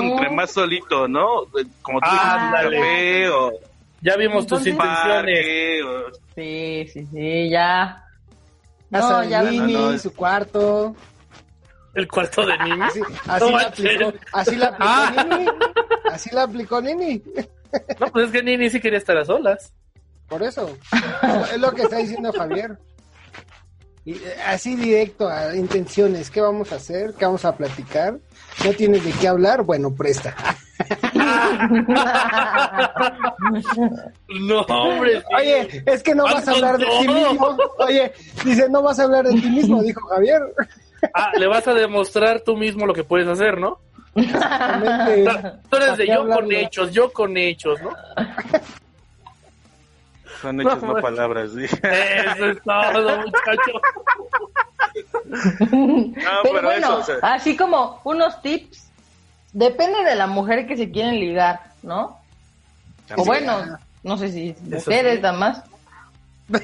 entre más solito, ¿no? Como tú dijiste, un café o Ya vimos tus Entonces- intenciones. parque Sí, sí, sí, ya. Casa No, de ya. Nini, No, su cuarto. El cuarto de niños. Así, así, la, aplicó, así la aplicó Ah. Nini. Así la aplicó Nini. No, pues es que Nini sí quería estar a solas. Por eso. Es lo que está diciendo Javier. Y, eh, así directo a intenciones. ¿Qué vamos a hacer? ¿Qué vamos a platicar? ¿No tienes de qué hablar? Bueno, presta. No, hombre. sí. Oye, es que no vas a hablar de ti mismo. Oye, dice, no vas a hablar de ti mismo, dijo Javier. Ah, le vas a demostrar tú mismo lo que puedes hacer, ¿no? Tú eres ¿Para de yo con hechos, yo con hechos, ¿no? Son hechos, no No, palabras. ¿sí? Eso es todo, muchacho. No, Pero pero bueno, eso, o sea, así como unos tips, depende de la mujer que se quieren ligar, ¿no? O bueno, no sé si mujeres, sí. damas. Pues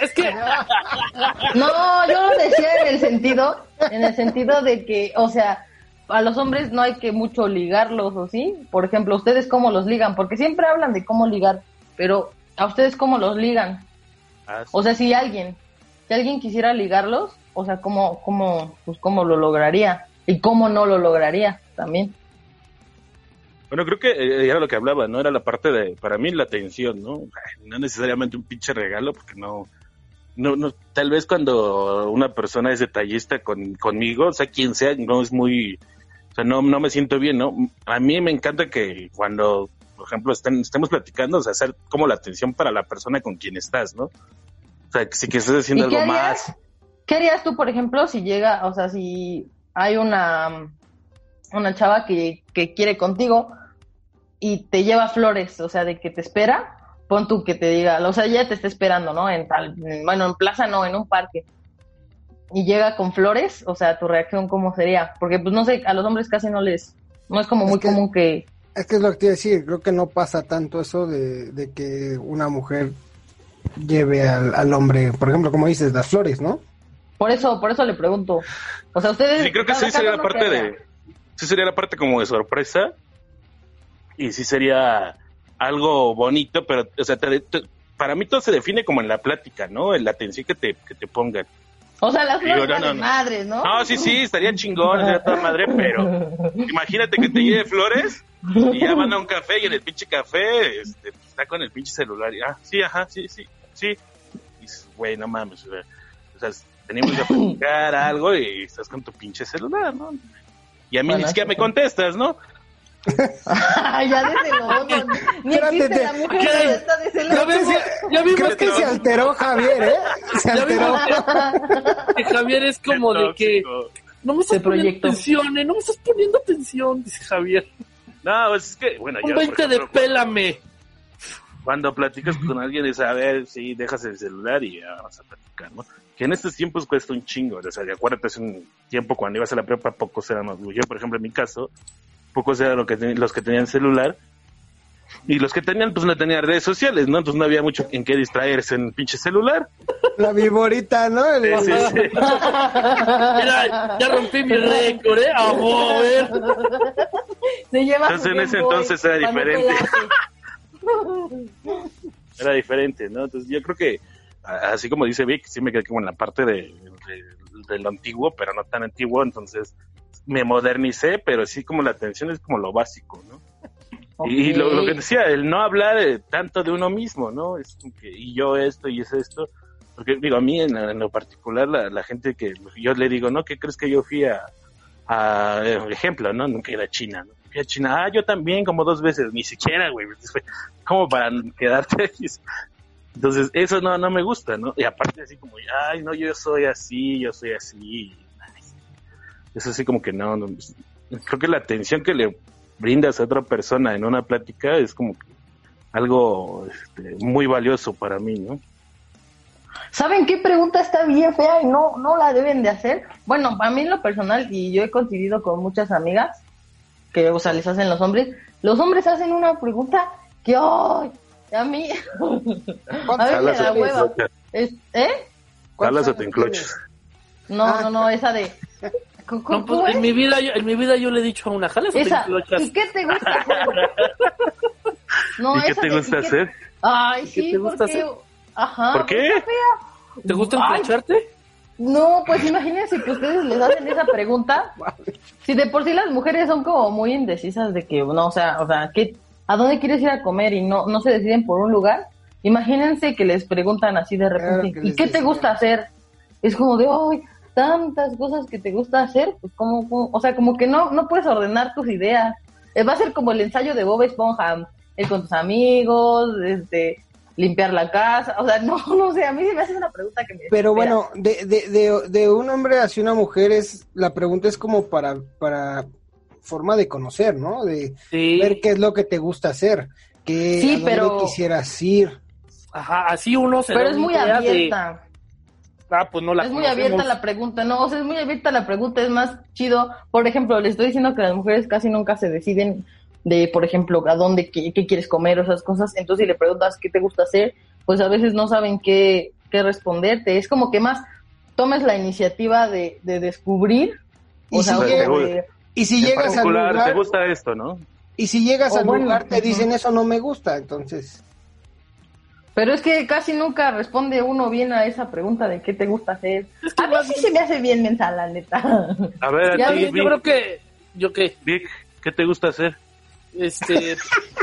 es que, No, yo lo decía en el sentido, en el sentido de que, o sea, a los hombres no hay que mucho ligarlos, ¿o sí? Por ejemplo, ¿ustedes cómo los ligan? Porque siempre hablan de cómo ligar, pero ¿a ustedes cómo los ligan? Ah, O sea, si alguien, si alguien quisiera ligarlos, o sea, ¿cómo, cómo, pues, cómo lo lograría? Y cómo no lo lograría también. Bueno, creo que eh, era lo que hablaba, ¿no? Era la parte de, para mí, la atención, ¿no? No necesariamente un pinche regalo, porque no, no, no, tal vez cuando una persona es detallista con, conmigo, o sea, quien sea, no es muy, o sea, no, no me siento bien, ¿no? A mí me encanta que cuando, por ejemplo, estén, estemos platicando, o sea, hacer como la atención para la persona con quien estás, ¿no? O sea, que si que estés haciendo ¿Y qué algo harías? más. ¿Qué harías tú, por ejemplo, si llega, o sea, si hay una, una chava que, que quiere contigo y te lleva flores, o sea, de que te espera, pon tú que te diga, o sea, ella te está esperando, ¿no? En tal, en- bueno, en plaza no, en un parque. Y llega con flores, o sea, tu reacción cómo sería? Porque pues no sé, a los hombres casi no les, no es como Es muy que- común que, Es que es lo que te iba a decir. Creo que no pasa tanto eso de, de que una mujer lleve al, al hombre, por ejemplo, como dices, las flores, ¿no? por eso, por eso le pregunto. O sea, ustedes. Sí, creo que sí sería la parte de. Sí sería la parte como de sorpresa. Y sí sería algo bonito, pero, o sea, te- te- para mí todo se define como en la plática, ¿no? En la atención que te, que te pongan. O sea, las flores Digo, no, no, no. madres, ¿no? No, sí, sí, estaría chingón, estaría toda madre, pero imagínate que te lleve flores y ya van a un café y en el pinche café este, está con el pinche celular. Y, ah, sí, ajá, sí, sí, sí. Y dices, güey, no mames, o sea, o sea, tenemos que platicar algo y estás con tu pinche celular, ¿no? Y a mí Bueno, ni siquiera me contestas, ¿no? Ya déselo, no, ni Espérate, existe te- la mujer, ya está ya vimos Creo que se alteró Javier, ¿eh? Se Ya alteró. que Javier es como de que no me estás poniendo atención, eh, no me estás poniendo atención, dice Javier. No, pues es que, bueno, Un yo, por 20 de pélame. Cuando platicas con alguien es a ver si dejas el celular y ya vamos a platicar, ¿no? Que en estos tiempos cuesta un chingo, o sea, de acuérdate, hace un tiempo cuando ibas a la prepa, pocos eran los, yo por ejemplo en mi caso, pocos eran lo que ten- los que tenían celular, y los que tenían, pues no tenían redes sociales, ¿no? Entonces no había mucho en qué distraerse en el pinche celular. La viborita, ¿no? El- Sí, sí, sí. Mira, ya rompí mi récord, ¿eh? A. Se lleva Entonces, en ese entonces era diferente. Era diferente, ¿no? Entonces yo creo que, así como dice Vic, sí me quedé como en la parte de, de- de lo antiguo, pero no tan antiguo, entonces me modernicé, pero sí como la atención es como lo básico, ¿no? Y, y lo, lo que decía, el no hablar eh, tanto de uno mismo, ¿no? Es que, y yo esto y es esto. Porque digo, a mí en, en lo particular, la, la gente que yo le digo, ¿no? ¿Qué crees que yo fui a, a ejemplo, ¿no? Nunca he ido a China, ¿no? Fui a China, ah, yo también como dos veces, ni siquiera, güey. Como para quedarte. Entonces, eso no, no me gusta, ¿no? Y aparte así como, ay, no, yo soy así, yo soy así. Eso sí como que no, no, creo que la atención que le brindas a otra persona en una plática es como que algo este, muy valioso para mí, ¿no? ¿Saben qué pregunta está bien fea y no, no la deben de hacer? Bueno, a mí en lo personal, y yo he coincidido con muchas amigas que, o sea, les hacen los hombres, los hombres hacen una pregunta que, ¡ay! A mí, a mí me da hueva. Es- ¿Eh? O te enclochas. No, no, no, esa de... ¿Cómo- No, cómo pues, en es? mi vida, yo- en mi vida yo le he dicho a una, jala? ¿Y qué te gusta hacer? No, ¿Y qué te gusta ¿y qué- hacer? Ay, ¿Qué sí, te gusta porque... hacer? Ajá. ¿Por qué? ¿Te gusta Ay. enclocharte? No, pues imagínense que ustedes les hacen esa pregunta. Si de por sí las mujeres son como muy indecisas de que, no, o sea, o sea, ¿qué, ¿a dónde quieres ir a comer? Y no, no se deciden por un lugar. Imagínense que les preguntan así de repente, Claro que ¿y qué te gusta hacer? Es como de, ay, tantas cosas que te gusta hacer, pues como, como- o sea, como que no, no puedes ordenar tus ideas. Eh, Va a ser como el ensayo de Bob Esponja, ir con tus amigos, este, limpiar la casa, o sea, no, no sé, a mí se me hace una pregunta que me Pero bueno, de, de, de, de un hombre hacia una mujer es la pregunta es como para para forma de conocer, ¿no? De Sí. ver qué es lo que te gusta hacer, qué Sí, a dónde pero- quisieras ir. Ajá, así uno se Pero da es muy abierta. Ah, pues no la es muy abierta la pregunta, no, o sea, es muy abierta la pregunta, es más chido. Por ejemplo, le estoy diciendo que las mujeres casi nunca se deciden de, por ejemplo, a dónde, qué, qué quieres comer o esas cosas. Entonces, si le preguntas qué te gusta hacer, pues a veces no saben qué, qué responderte. Es como que más tomes la iniciativa de, de descubrir. Y O sea, si de- Y si llegas al lugar, ¿te gusta esto, no? y si llegas O al bueno, lugar te dicen eso no me gusta, entonces Pero es que casi nunca responde uno bien a esa pregunta de qué te gusta hacer. Es que A mí sí se me hace bien mensa, la neta. A ver, a ti, yo Vic, creo que yo qué Vic, ¿qué te gusta hacer? este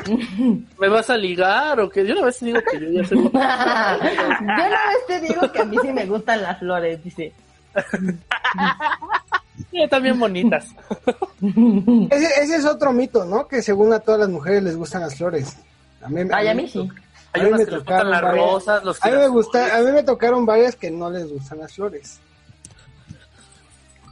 me vas a ligar o qué yo una vez te digo que yo ya soy Yo una vez te digo que a mí sí me gustan las flores, dice. Sí, también bonitas ese, ese es otro mito, ¿no? Que según a todas las mujeres les gustan las flores. A mí, Ay, a me mí sí. Hay a mí unas me que les tocaron gustan las varias- rosas los A mí me gusta, a mí me tocaron varias que no les gustan las flores.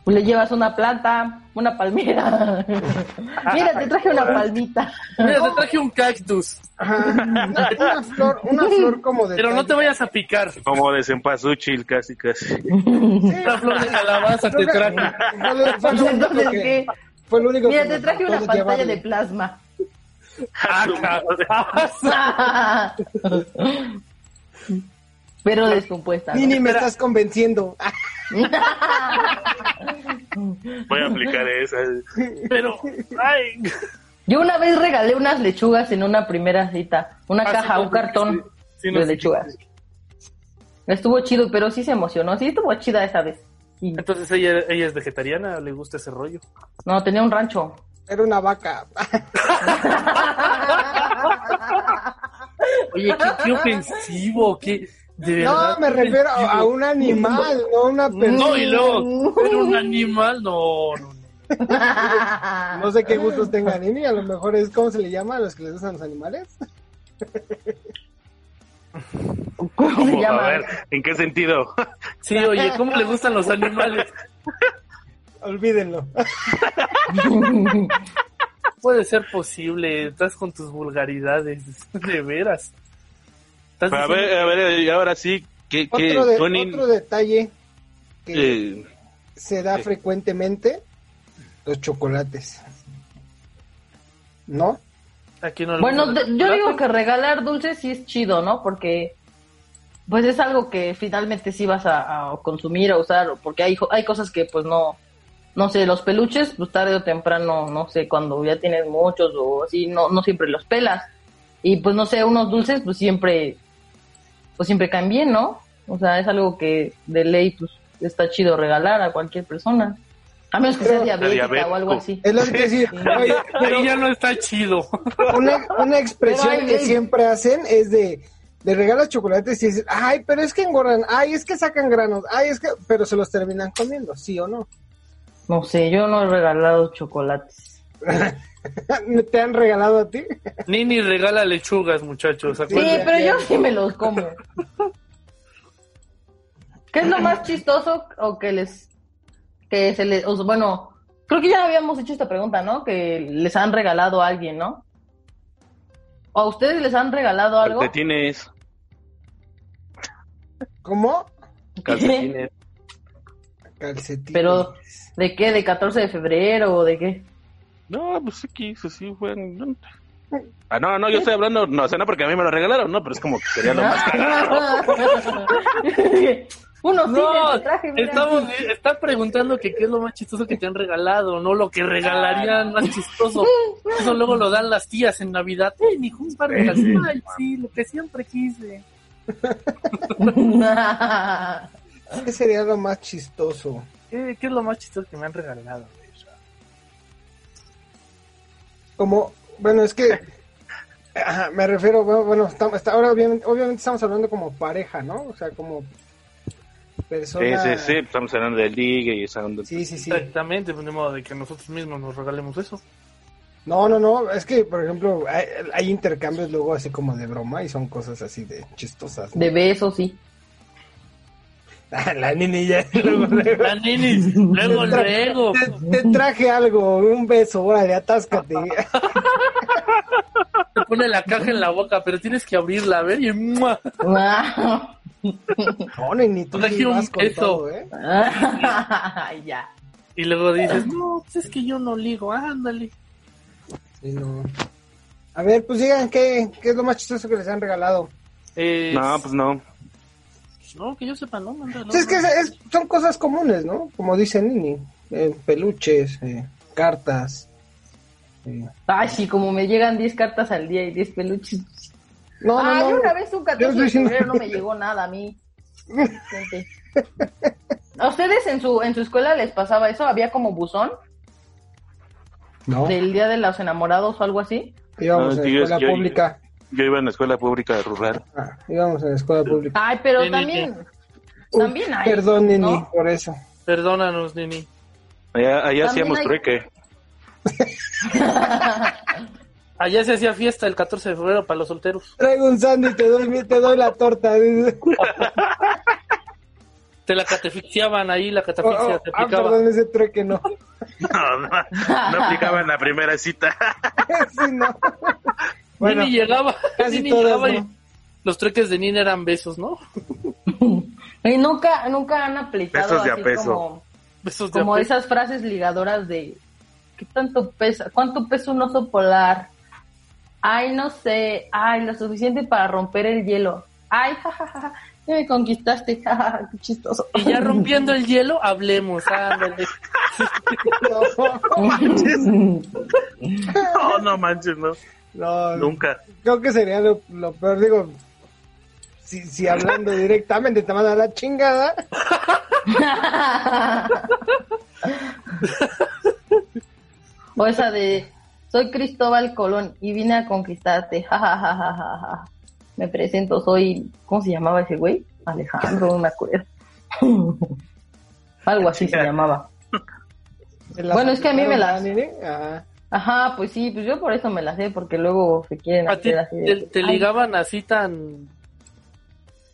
Le llevas una planta, una palmera. Mira, te traje una palmita. mira te traje un cactus Ajá. Una, una flor, una flor como de pero no te vayas a picar Como de cempasúchil, casi, casi. una flor de calabaza te traje Fue lo- único que- ¿qué? fue lo único Mira, que te traje una pantalla llevarle. de plasma. Ah. Pero descompuesta. ¿no? Nini, me estás convenciendo. Voy a aplicar esa. pero ay Yo una vez regalé unas lechugas en una primera cita. Una Ah, caja, sí, un cartón sí, sí, de no, lechugas. Estuvo chido, pero sí se emocionó. Sí estuvo chida esa vez. Entonces ella, ella es vegetariana le gusta ese rollo no, tenía un rancho. Era una vaca. oye qué, qué ofensivo qué de No, verdad me refiero a, un animal, no a una persona. no y luego era un animal no no, no. No sé qué gustos tenga Nini, a lo mejor es cómo se le llama a los que les gustan los animales. ¿Cómo se llama? A ver, ¿en qué sentido? Sí, oye, ¿cómo le gustan los animales? Olvídenlo. Puede ser posible, estás con tus vulgaridades, de veras. Estás A ver, a ver, y ahora sí, ¿qué, qué, Otro, de- Tony? otro detalle que eh, se da frecuentemente, los chocolates. ¿No? ¿A quién no le Bueno, de- yo digo que regalar dulces sí es chido, ¿no? Porque pues es algo que finalmente sí vas a, a consumir, a usar, porque hay, hay cosas que pues no, no sé, los peluches, pues tarde o temprano, no sé, cuando ya tienes muchos o así, no, no siempre los pelas. Y pues no sé, unos dulces pues siempre, pues siempre caen bien, ¿no? O sea, es algo que de ley pues está chido regalar a cualquier persona. A menos que sea Pero- diabética o algo así. Es lo que decía, oye, Ahí ya no está chido. una, una expresión Pero que siempre hacen es de le regalas chocolates y dices, ay, pero es que engordan, ay, es que sacan granos, ay, es que, pero se los terminan comiendo, ¿sí o no? No sé, yo no he regalado chocolates. ¿Te han regalado a ti? Nini regala lechugas, muchachos. Sí, pero yo sí me los como. ¿Qué es lo más chistoso o que les que se les o bueno, creo que ya habíamos hecho esta pregunta, ¿no? Que les han regalado a alguien, ¿no? ¿O a ustedes les han regalado algo? calcetines, ¿Cómo? calcetines. Pero ¿de qué? ¿De 14 de febrero o de qué? No, pues aquí, sí, sí, fue. no. Ah, no, no, yo estoy hablando, no, o sea, no porque a mí me lo regalaron, no, pero es como que sería lo más Uno sí, No, traje, mira. estamos, está preguntando que qué es lo más chistoso que te han regalado, no lo que regalarían más chistoso. Eso luego lo dan las tías en Navidad. ¡Eh, ni un par de sí, lo que siempre quise. ¿Qué sería lo más chistoso? ¿Qué, qué es lo más chistoso que me han regalado? Como, bueno, es que ajá, me refiero, bueno, bueno estamos, está- ahora obviamente, obviamente estamos hablando como pareja, ¿no? O sea, como Sí, persona. sí, sí, estamos hablando de ligue y estamos Sí, sí, sí. Exactamente, pues de modo de que nosotros mismos nos regalemos eso. No, no, no, es que, por ejemplo, hay, hay intercambios luego así como de broma y son cosas así de chistosas. ¿no? De besos, sí. La nini ya. luego, luego. La Nini, luego, Te tra- luego. Te, te traje algo, un beso, órale, atáscate. Te pone la caja en la boca, pero tienes que abrirla, a ver, y ¡mua! No, ni tú Traje un todo, ¿eh? ya. Y luego dices, no, pues es que yo no ligo, ándale. Sí, no. A ver, pues digan, ¿qué, ¿qué es lo más chistoso que les han regalado? Eh, No, pues no. No, que yo sepa, no, no, Sí, es que es- es- son cosas comunes, ¿no? Como dice Nini, eh, peluches, eh, cartas. eh. Ay, sí, como me llegan 10 cartas al día y 10 peluches. No, ah, no, no. una vez un Yo 14 estoy de diciendo- febrero no me llegó nada a mí. ¿A ustedes en su, en su escuela les pasaba eso? ¿Había como buzón No, del Día de los Enamorados o algo así? íbamos No, la escuela yo- pública. Yo iba en la escuela pública rural. Ah, íbamos en la escuela pública. Ay, pero también, Uy, también hay. Perdón, Nini, ¿no? por eso. Perdónanos, Nini. Allá, allá hacíamos hay- trueque. Allá se hacía fiesta el 14 de febrero para los solteros. Traigo un sándwich, te doy, te doy la torta. dice. Te la catefixiaban ahí, la Oh, catafixia oh, te ah, perdón, ese trueque no. No, no, no aplicaba en la primera cita. sí, no. Bueno, Nini llegaba, casi Nini todas, llegaba y ¿no? los trueques de Nini eran besos, ¿no? Y nunca, nunca han aplicado Besos de a así peso. como, Besos de como esas frases ligadoras de ¿qué tanto pesa? ¿Cuánto pesa un oso polar? Ay, no sé, ay, lo suficiente para romper el hielo. Ay, jajaja, ya me conquistaste, jajaja, qué chistoso. Y ya rompiendo el hielo, hablemos, ándale. No, no manches, no. no, Nunca. creo que sería lo, lo peor, digo, si, si hablando directamente te mandan a la chingada, o esa de soy Cristóbal Colón y vine a conquistarte, jajajajaja. Me presento, soy, ¿cómo se llamaba ese güey? Alejandro, no me acuerdo. Algo así se llamaba. Bueno, es que a mí me la... Ah. Ajá, pues sí, pues yo por eso me la sé, porque luego se quieren ¿A ti hacer así. de te, ligaban así tan...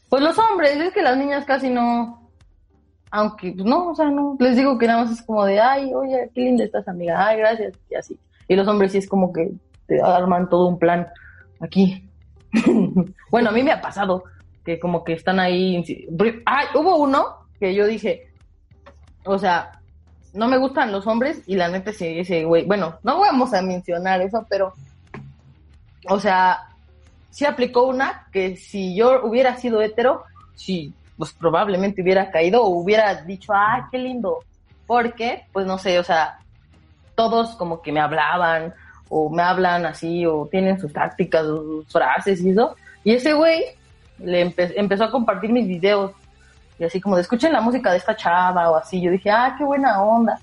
Pues los hombres, es que las niñas casi no. Aunque, pues no, o sea, no. Les digo que nada más es como de, ay, oye, qué linda estás, amiga. Ay, gracias. Y así. Y los hombres sí es como que te arman todo un plan aquí. bueno, a mí me ha pasado que como que están ahí. Ay, hubo uno que yo dije, o sea, no me gustan los hombres y la neta ese, ese güey, bueno, no vamos a mencionar eso, pero, o sea, sí aplicó una que si yo hubiera sido hetero, sí, pues probablemente hubiera caído o hubiera dicho, ay, qué lindo, porque, pues no sé, o sea, todos como que me hablaban o me hablan así o tienen sus tácticas sus frases y eso, y ese güey le empe- empezó a compartir mis videos y así como de escuchen la música de esta chava o así, yo dije, ah, qué buena onda.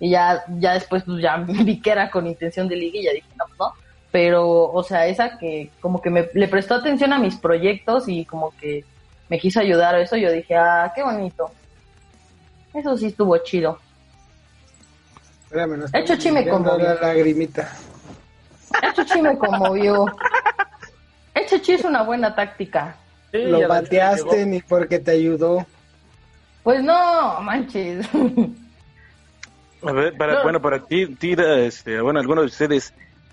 Y ya, ya después pues ya vi que era con intención de liga y ya dije, no, pues no. Pero, o sea, esa que como que me, le prestó atención a mis proyectos y como que me quiso ayudar a eso, yo dije, ah, qué bonito. Eso sí estuvo chido. Espérame, no Hecho, sí me conmovió. la lagrimita. Eso sí me conmovió. Eso sí es una buena táctica. Sí, Lo llegó. ni porque te ayudó. Pues no, manches. A ver, para, No. bueno, para ti, tira, este, bueno, alguno de ustedes,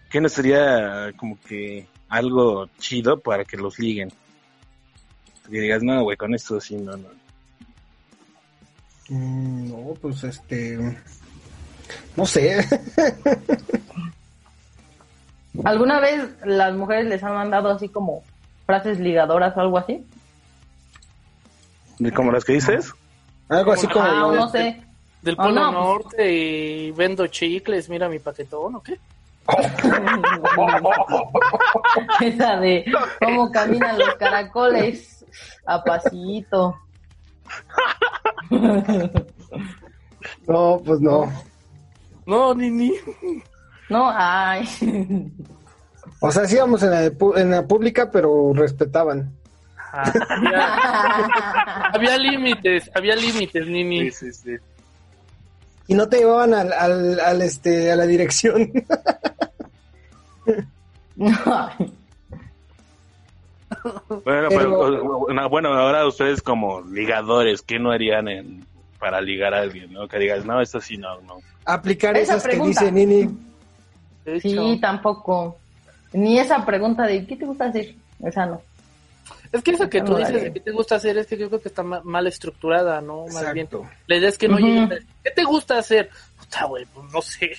¿qué no sería como que algo chido para que los liguen? Que digas, no, güey, con esto sí, no, no. Mm, No, pues este. No sé. ¿Alguna vez las mujeres les han mandado así como frases ligadoras o algo así? ¿De como las que dices? Algo así como. Ah, de- no sé. Del Oh, Polo no, pues- Norte y vendo chicles, mira mi paquetón, ¿o qué? Esa de cómo caminan los caracoles a pasito. No, pues no. No, ni ni. No, ay. O sea, sí íbamos en la, de pu- en la pública, pero respetaban. Había, había límites, había límites, Nini. sí, sí. Y no te llevaban al, al, al, este, a la dirección. Bueno, Pero- pero, no, bueno, ahora ustedes como ligadores, ¿qué no harían en- para ligar a alguien, no? Que digas, no, esto sí, no, no. Aplicar Esa esas pregunta. que dice Nini. Sí, tampoco. Ni esa pregunta de ¿qué te gusta hacer? Esa no. Es que eso que tú dices de que te gusta hacer es que yo creo que está ma- mal estructurada, ¿no? Más bien. Exacto. La idea es que no lleguen a decir, ¿Qué te gusta hacer? Puta, güey, pues no sé.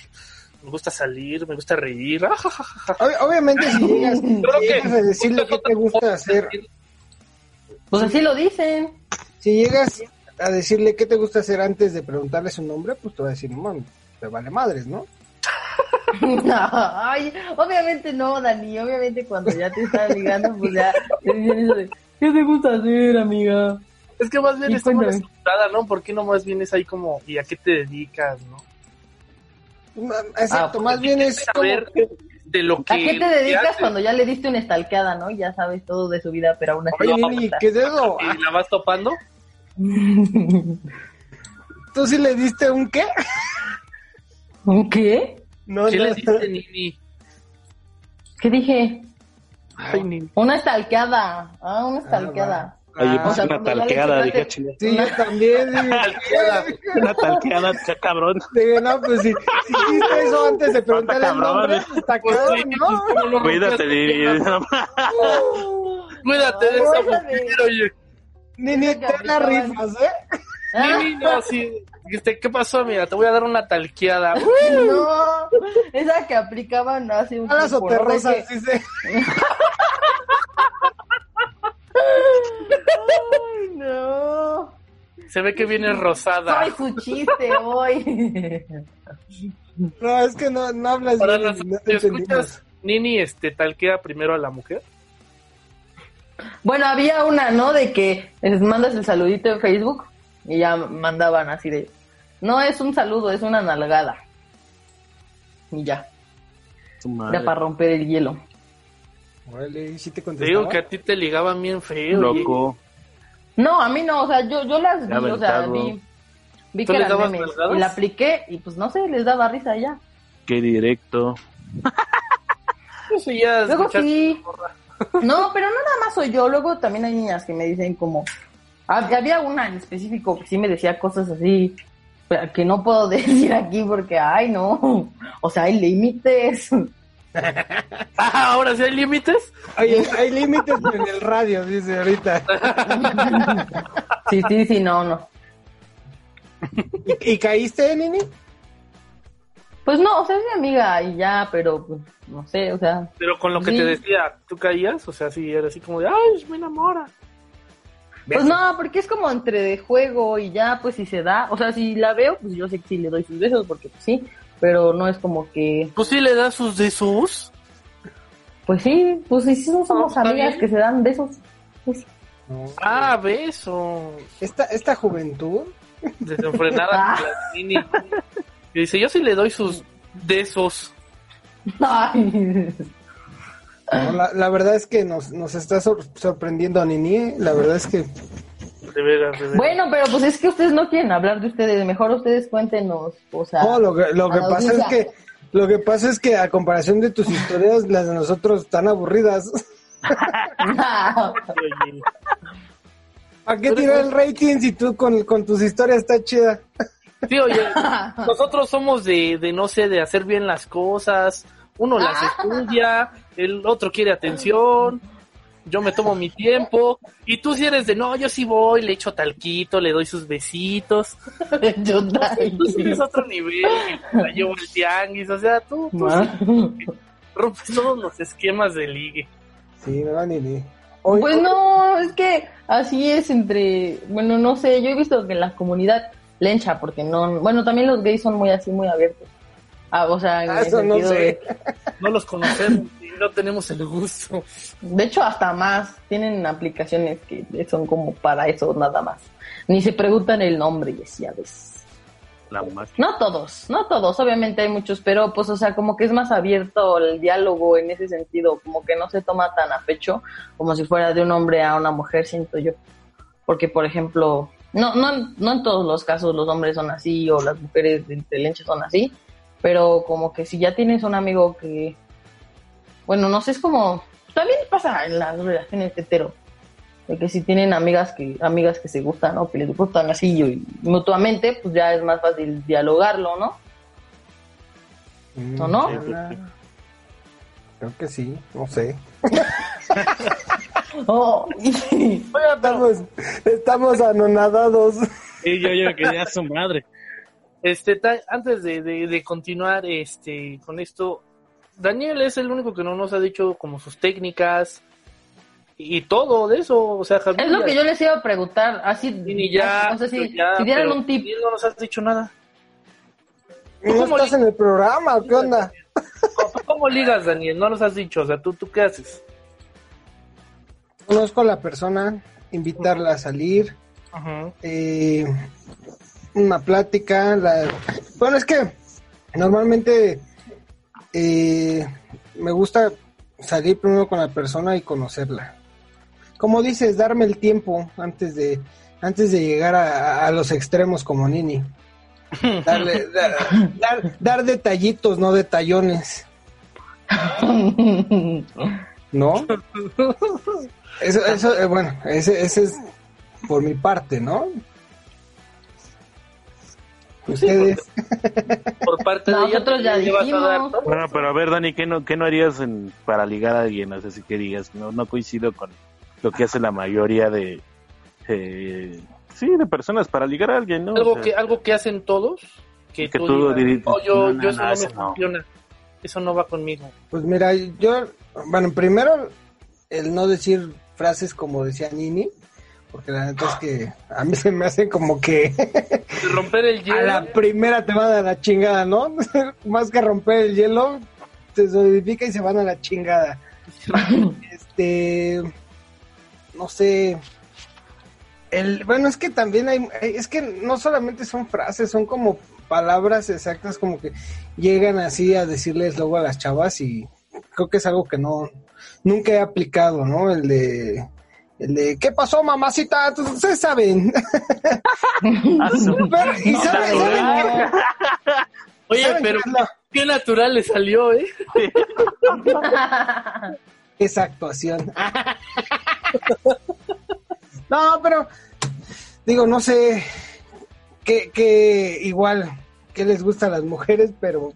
Me gusta salir, me gusta reír. ah, Ob- obviamente, si llegas, si Creo que- llegas a decirle qué te gusta hacer, Pues así lo dicen. si llegas a decirle qué te gusta hacer antes de preguntarle su nombre, pues te va a decir, man, te vale madres, ¿no? Ay, obviamente no, Dani. Obviamente cuando ya te están ligando, pues ya te dicen eso de ¿qué te gusta hacer, amiga? Es que más bien Sí, está mal cuéntame. estructurada, ¿no? ¿Por qué no más bien es ahí como, ¿y a qué te dedicas, no? Exacto, Ah, más bien es como... Saber de lo que... ¿A qué te dedicas cuando ya le diste una estalqueada, no? Ya sabes todo de su vida, pero aún así. Oye, no ¿qué es eso? ¿Y la vas topando? ¿Tú sí le diste un qué? ¿Un ¿Qué? No, ¿Qué no, le diste, Nini? ¿Qué dije? Ay, Nini. Una estalqueada. Ah, una estalqueada. Oye, Ah, pues o sea, una talqueada, dije, chile. Sí, yo también. dije, Una talqueada, qué cabrón. Dije, no, pues si, si hiciste eso antes de preguntarle el cabrón, nombre, pues, está Pues cabrón, sí, ¿no? pues, ¿cómo no Cuídate? Didi. Cuídate de esa mujer, oye. Ni ni te la rifas, ¿eh? Ah, Nini, no, sí. Este, ¿Qué pasó, mira? Te voy a dar una talqueada. No, esa que aplicaban hace un A las tiempo, ¿no? De soterrosas, que- dice. Ay, no. Se ve que viene rosada. Soy su chiste hoy. No, es que no, no hablas Para bien, los no te entendimos. escuchas, Nini este, talquea primero a la mujer. Bueno, había una, ¿no? De que les mandas el saludito en Facebook y ya mandaban así de, no es un saludo, es una nalgada. Y ya, era para romper el hielo. Órale, ¿sí te contestaba? digo que a ti te ligaban bien feo. Loco. No, a mí no, o sea, yo, yo las vi, Ya o sea, vi, Vi ¿Tú que eran memes. nalgadas? Y la apliqué y pues no sé, les daba risa ya. Qué directo. Eso ya es Luego sí. No, pero no nada más soy yo. Luego también hay niñas que me dicen como... hab- Había una en específico que sí me decía cosas así que no puedo decir aquí porque, ay, no. O sea, hay límites. Ah, ahora sí hay límites. Oye, hay límites en el radio, dice ahorita. Sí, sí, sí, no, no. ¿Y, y caíste, Nini? Pues no, o sea, es mi amiga y ya, pero pues, no sé, o sea... Pero con lo que Sí. te decía, ¿tú caías? O sea, sí, era así como de, ay, me enamora. Pues no, porque es como entre de juego y ya, pues si se da, o sea, si la veo, pues yo sé que sí le doy sus besos, porque pues sí, pero no es como que, Pues sí le das sus de sus. pues sí, pues sí, somos No, está amigas bien. que se dan besos. Pues, Ah, beso. Esta, esta juventud. Desenfrenada. Ah. con la Nini. Y dice, yo sí le doy sus de esos. ay, la, la verdad es que nos, nos está sor- sorprendiendo a Nini. ¿eh? La verdad es que De veras, de veras. Bueno, pero pues es que ustedes no quieren hablar de ustedes, mejor ustedes cuéntenos, o sea, No, lo que, lo que pasa es que lo que pasa es que a comparación de tus historias, las de nosotros están aburridas. ¿A qué tirar el rating si tú con, con tus historias está chida? Sí, oye, nosotros somos de, de, no sé, de hacer bien las cosas. Uno las estudia, el otro quiere atención, yo me tomo mi tiempo. Y tú si eres de, no, yo sí voy, le echo talquito, le doy sus besitos. yo Tú sí eres otro nivel, la llevo al tianguis, o sea, tú, tú sí rompes todos los esquemas de ligue. Sí, no, Nini. Hoy- Pues no, es que así es entre, bueno, no sé, yo he visto que en la comunidad lencha, porque no, bueno, también los gays son muy así, muy abiertos. Ah, o sea, en Ah, eso no sé. de, No los conocemos y no tenemos el gusto. de hecho hasta más, tienen aplicaciones que son como para eso nada más. Ni se preguntan el nombre y así a veces. La más. No todos, no todos, obviamente hay muchos, pero pues, o sea, como que es más abierto el diálogo en ese sentido, como que no se toma tan a pecho como si fuera de un hombre a una mujer, siento yo. Porque, por ejemplo, no, no, en- no en todos los casos los hombres son así o las mujeres de Telenche son así, pero como que si ya tienes un amigo que, bueno, no sé, es como, también pasa en las relaciones hetero, de que si tienen amigas que amigas que se gustan o que les gustan así y mutuamente, pues ya es más fácil dialogarlo, ¿no? ¿O no? Creo que sí, no sé. Oh, Estamos, estamos anonadados. Sí, yo ya quería a su madre. Este, ta- antes de, de- de continuar este, con esto, Daniel es el único que no nos ha dicho como sus técnicas y todo de eso. O sea, Javier. es lo ya- que yo les iba a preguntar, así, y ya, no sé si, ya, si dieran un tip. No nos has dicho nada. ¿No ¿Cómo estás en el programa qué onda? ¿Cómo, cómo ligas, Daniel? No nos has dicho. O sea, ¿tú, tú qué haces? Conozco a la persona, invitarla a salir, eh, una plática. La... Bueno, es que normalmente eh, me gusta salir primero con la persona y conocerla. Como dices, darme el tiempo antes de antes de llegar a, a los extremos como Nini. Darle, dar, dar, dar detallitos, no detallones, ¿no? Eso, eso eh, bueno, ese, ese es por mi parte, ¿no? Ustedes, Por parte de ella, Nosotros ya ¿le vas a dar dijimos. Bueno, pero a ver, Dani, ¿qué no, qué no harías en, para ligar a alguien? O sea, si que digas, no, no coincido con lo que hace la mayoría de, eh, sí, de personas para ligar a alguien, ¿no? O algo sea, que algo que hacen todos que, Que tú, tú digas, diri- "Oh, yo, no, no, yo eso no, no, eso me no". funciona eso no va conmigo pues mira, yo, bueno, primero el no decir frases como decía Nini, porque la neta es que a mí se me hacen como que romper el a hielo la primera te van a la chingada, ¿no? Más que romper el hielo, se solidifica y se van a la chingada. este, no sé. El, bueno, es que también hay, hay- es que no solamente son frases, son como palabras exactas, como que llegan así a decirles luego a las chavas y creo que es algo que no, nunca he aplicado, ¿no? El de, El de, ¿qué pasó, mamacita? Ustedes saben. Ah, Pero- y No, saben- saben Oye, ¿saben pero qué natural le salió, ¿eh? esa actuación. no, pero digo, no sé que, que igual que les gusta a las mujeres, pero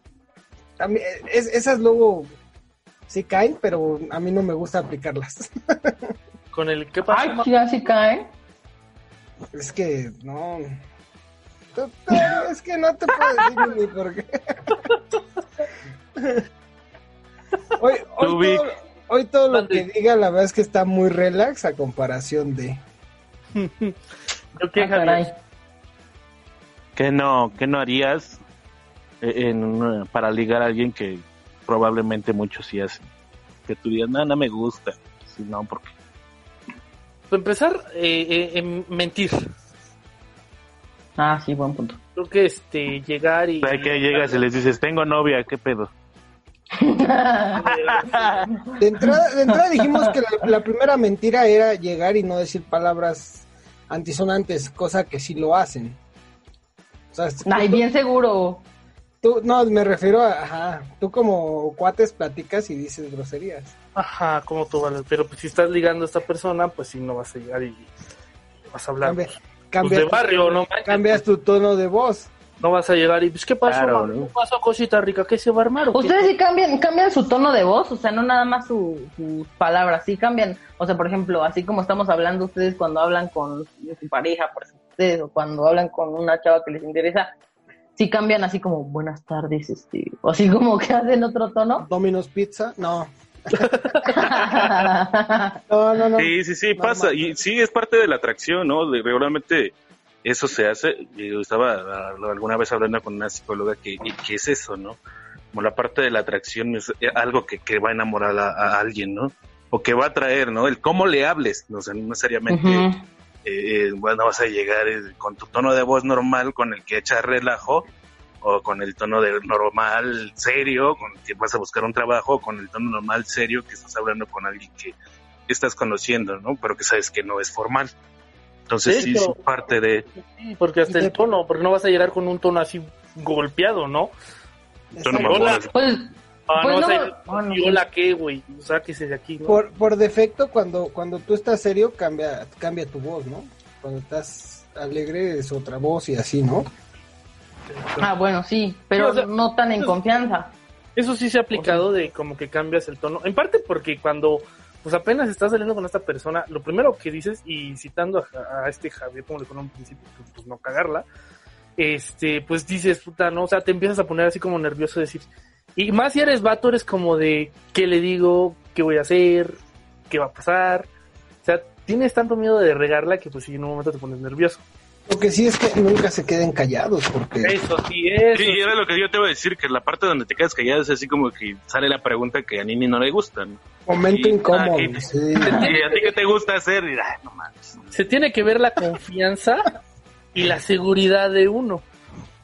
a mí, es- esas luego sí caen, pero a mí no me gusta aplicarlas. Con el ¿qué pasó? Ay, ma? sí, cae. es que no. Es que no te puedo decir ni por qué. Hoy, hoy, todo, hoy todo lo que diga, la verdad es que está muy relax a comparación de. ¿Yo qué, Ah? ¿Qué no, qué no harías eh, en para ligar a alguien que probablemente muchos sí hacen? Que tú digas, no, no me gusta. Sí, no, porque Para empezar, eh, eh, mentir. Ah, sí, buen punto. Creo que este, llegar y... hay que llegas y les dices, tengo novia, ¿qué pedo? De entrada, de entrada dijimos que la, la primera mentira era llegar y no decir palabras antisonantes, cosa que sí lo hacen. O sea, Ay, tú- bien seguro. tú- no, me refiero a, ajá, tú como cuates platicas y dices groserías. Ajá, como tú vales. Pero pues, si estás ligando a esta persona, pues sí, no vas a llegar y vas a hablar. Cambia- pues, cambias, de barrio, no manches, cambias tu tono de voz. No vas a llegar y, pues, ¿qué pasó, Claro, mami? ¿no? ¿Qué pasó, cosita rica? ¿Qué se va a armar o qué? Ustedes sí cambian, cambian su tono de voz, o sea, no nada más su- sus palabras, sí cambian. O sea, por ejemplo, así como estamos hablando ustedes cuando hablan con su pareja, por ejemplo, ustedes, o cuando hablan con una chava que les interesa, sí cambian así como buenas tardes, este, o así como que hacen otro tono. Domino's Pizza, no. No, no, no. Sí, sí, sí, No, pasa. Y sí, es parte de la atracción, ¿no? De, regularmente eso se hace. Yo estaba ah, alguna vez hablando con una psicóloga que, que es eso, ¿no? Como la parte de la atracción es eh, algo que, que va a enamorar a, a alguien, ¿no? O que va a atraer, ¿no? El cómo le hables, no, sé, no necesariamente, eh, eh, bueno, vas a llegar eh, con tu tono de voz normal con el que echas relajo, o con el tono de normal serio, con que vas a buscar un trabajo, o con el tono normal serio que estás hablando con alguien que estás conociendo, ¿no? Pero que sabes que no es formal. Entonces sí, es parte de... Sí, porque hasta el tono, porque no vas a llegar con un tono así golpeado, ¿no? tono mamonas. Pues, Ah, Pues no, no, a bueno, ¿y hola qué, güey? Sáquese de aquí, ¿no? Por, por defecto, cuando, cuando tú estás serio, cambia, cambia tu voz, ¿no? Cuando estás alegre es otra voz y así, ¿no? Ah, bueno, sí, pero Sí, o sea, no tan en confianza. Eso sí se ha aplicado de como que cambias el tono. En parte porque cuando pues apenas estás saliendo con esta persona, lo primero que dices, y citando a, a este Javier, como le conoce un principio, pues, pues, no cagarla, este, pues dices, puta, no, o sea, te empiezas a poner así como nervioso, decir, y más si eres vato, eres como de, ¿qué le digo? ¿Qué voy a hacer? ¿Qué va a pasar? O sea, tienes tanto miedo de regarla que pues sí, en un momento te pones nervioso. Lo que sí es que nunca se queden callados, porque Eso sí, eso. Sí, era lo que yo te iba a decir, que la parte donde te quedas callado es así como que sale la pregunta que a Nini no le gusta, ¿no? momento incómodo. ah, sí. ¿Y a ti qué te gusta hacer? Y, ay, no mames. Se tiene que ver la confianza y la seguridad de uno.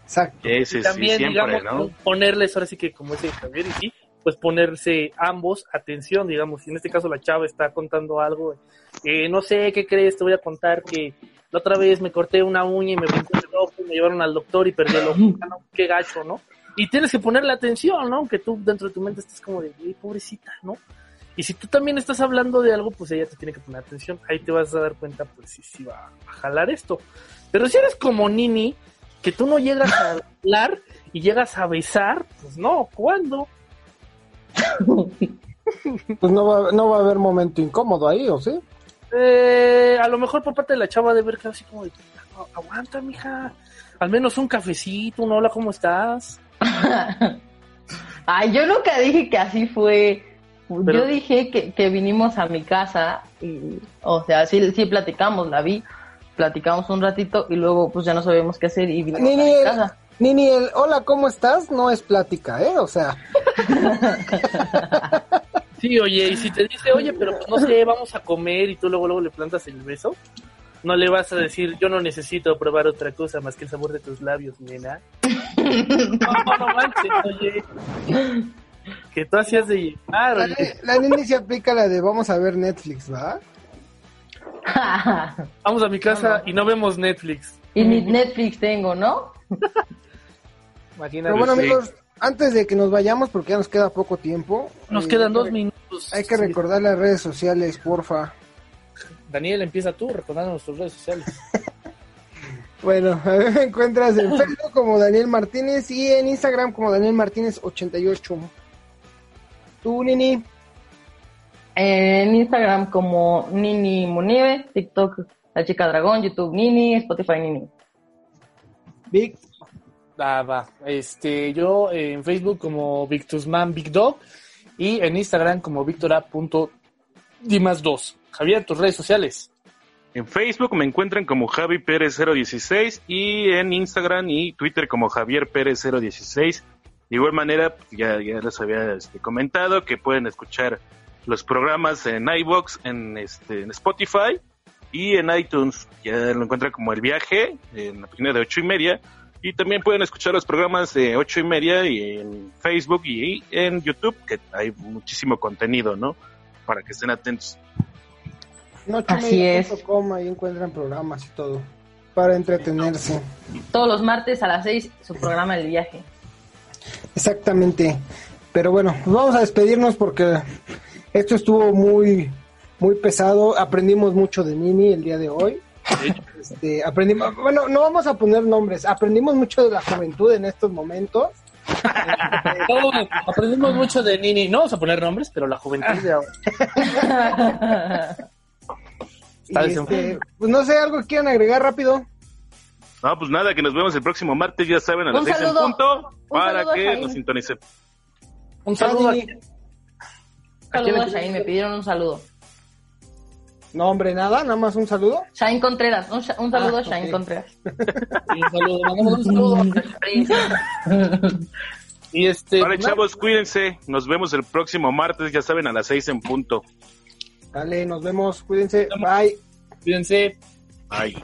Exacto. Sí, y sí, también, siempre, digamos, ¿no? ponerles, ahora sí que como dice Javier, y sí, pues ponerse ambos atención, digamos, si en este caso la chava está contando algo, eh, no sé, ¿qué crees? Te voy a contar que la otra vez me corté una uña y me brincó el ojo y me llevaron al doctor y perdí el ojo, no, qué gacho, ¿no? Y tienes que ponerle atención, ¿no? Aunque tú dentro de tu mente estés como de, "Ey, pobrecita, ¿no? Y si tú también estás hablando de algo, pues ella te tiene que poner atención. Ahí te vas a dar cuenta, pues si sí va a jalar esto. Pero si eres como Nini, que tú no llegas a hablar y llegas a besar, pues no, ¿cuándo? Pues no va, no va a haber momento incómodo ahí, ¿o sí? Eh, a lo mejor por parte de la chava de ver que así como de, "Agu- aguanta, mija. Al menos un cafecito, un hola, ¿cómo estás? Ay, yo nunca dije que así fue. Pero- yo dije que, que vinimos a mi casa y, o sea, sí, sí platicamos, la vi, platicamos un ratito y luego pues ya no sabíamos qué hacer y vinimos Ni, a ni mi el, casa. ni, ni el hola, ¿cómo estás? No es plática, ¿eh? O sea, Sí, oye, y si te dice, oye, pero pues no sé, vamos a comer y tú luego, luego le plantas el beso, no le vas a decir, yo no necesito probar otra cosa más que el sabor de tus labios, nena. No, no manches, oye. Que tú hacías de llegar, la, oye. la Nini se aplica la de vamos a ver Netflix, ¿va? Vamos a mi casa y no vemos Netflix. Y ni Netflix tengo, ¿no? Pero bueno, amigos, antes de que nos vayamos, porque ya nos queda poco tiempo. Nos quedan dos minutos. Hay que recordar las redes sociales, porfa. Daniel, empieza tú recordando nuestras redes sociales. bueno, a mí me encuentras en Facebook como Daniel Martínez y en Instagram como Daniel Martínez 88. ¿Tú, Nini? En Instagram como Nini Munive, TikTok La Chica Dragón, YouTube Nini, Spotify Nini. Vic. Va. Este, yo en Facebook como Victusman Big Dog y en Instagram como victora.dimas2. Javier, tus redes sociales. En Facebook me encuentran como Javi Pérez 016 y en Instagram y Twitter como Javier Pérez 016. De igual manera, ya, ya les había este, comentado que pueden escuchar los programas en iBox, en, este, en Spotify y en iTunes. Ya lo encuentran como El Viaje, en la página de ocho y media. Y también pueden escuchar los programas de ocho y media y en Facebook y en YouTube, que hay muchísimo contenido, ¿no? Para que estén atentos. Así es. Ahí encuentran programas y todo para entretenerse. Todos los martes a las 6 su programa El Viaje. Exactamente. Pero bueno, pues vamos a despedirnos porque esto estuvo muy muy pesado. Aprendimos mucho de Nini el día de hoy. Este, aprendimos, bueno, no vamos a poner nombres. Aprendimos mucho de la juventud en estos momentos. aprendimos mucho de Nini. No vamos a poner nombres, pero la juventud de ahora. Este, pues no sé, algo que quieran agregar rápido. No, pues nada, que nos vemos el próximo martes, ya saben, a las 6 en punto, para que nos sintonicen. Un saludo. Un saludo a Shain, me pidieron un saludo. No, hombre, nada, nada más un saludo. Shain Contreras, un, un saludo ah, a Shain Contreras. un saludo, un saludo Y este, vale, chavos, cuídense. Nos vemos el próximo martes, ya saben, a las 6 en punto. Dale, nos vemos. Cuídense. Bye. Cuídense. Bye.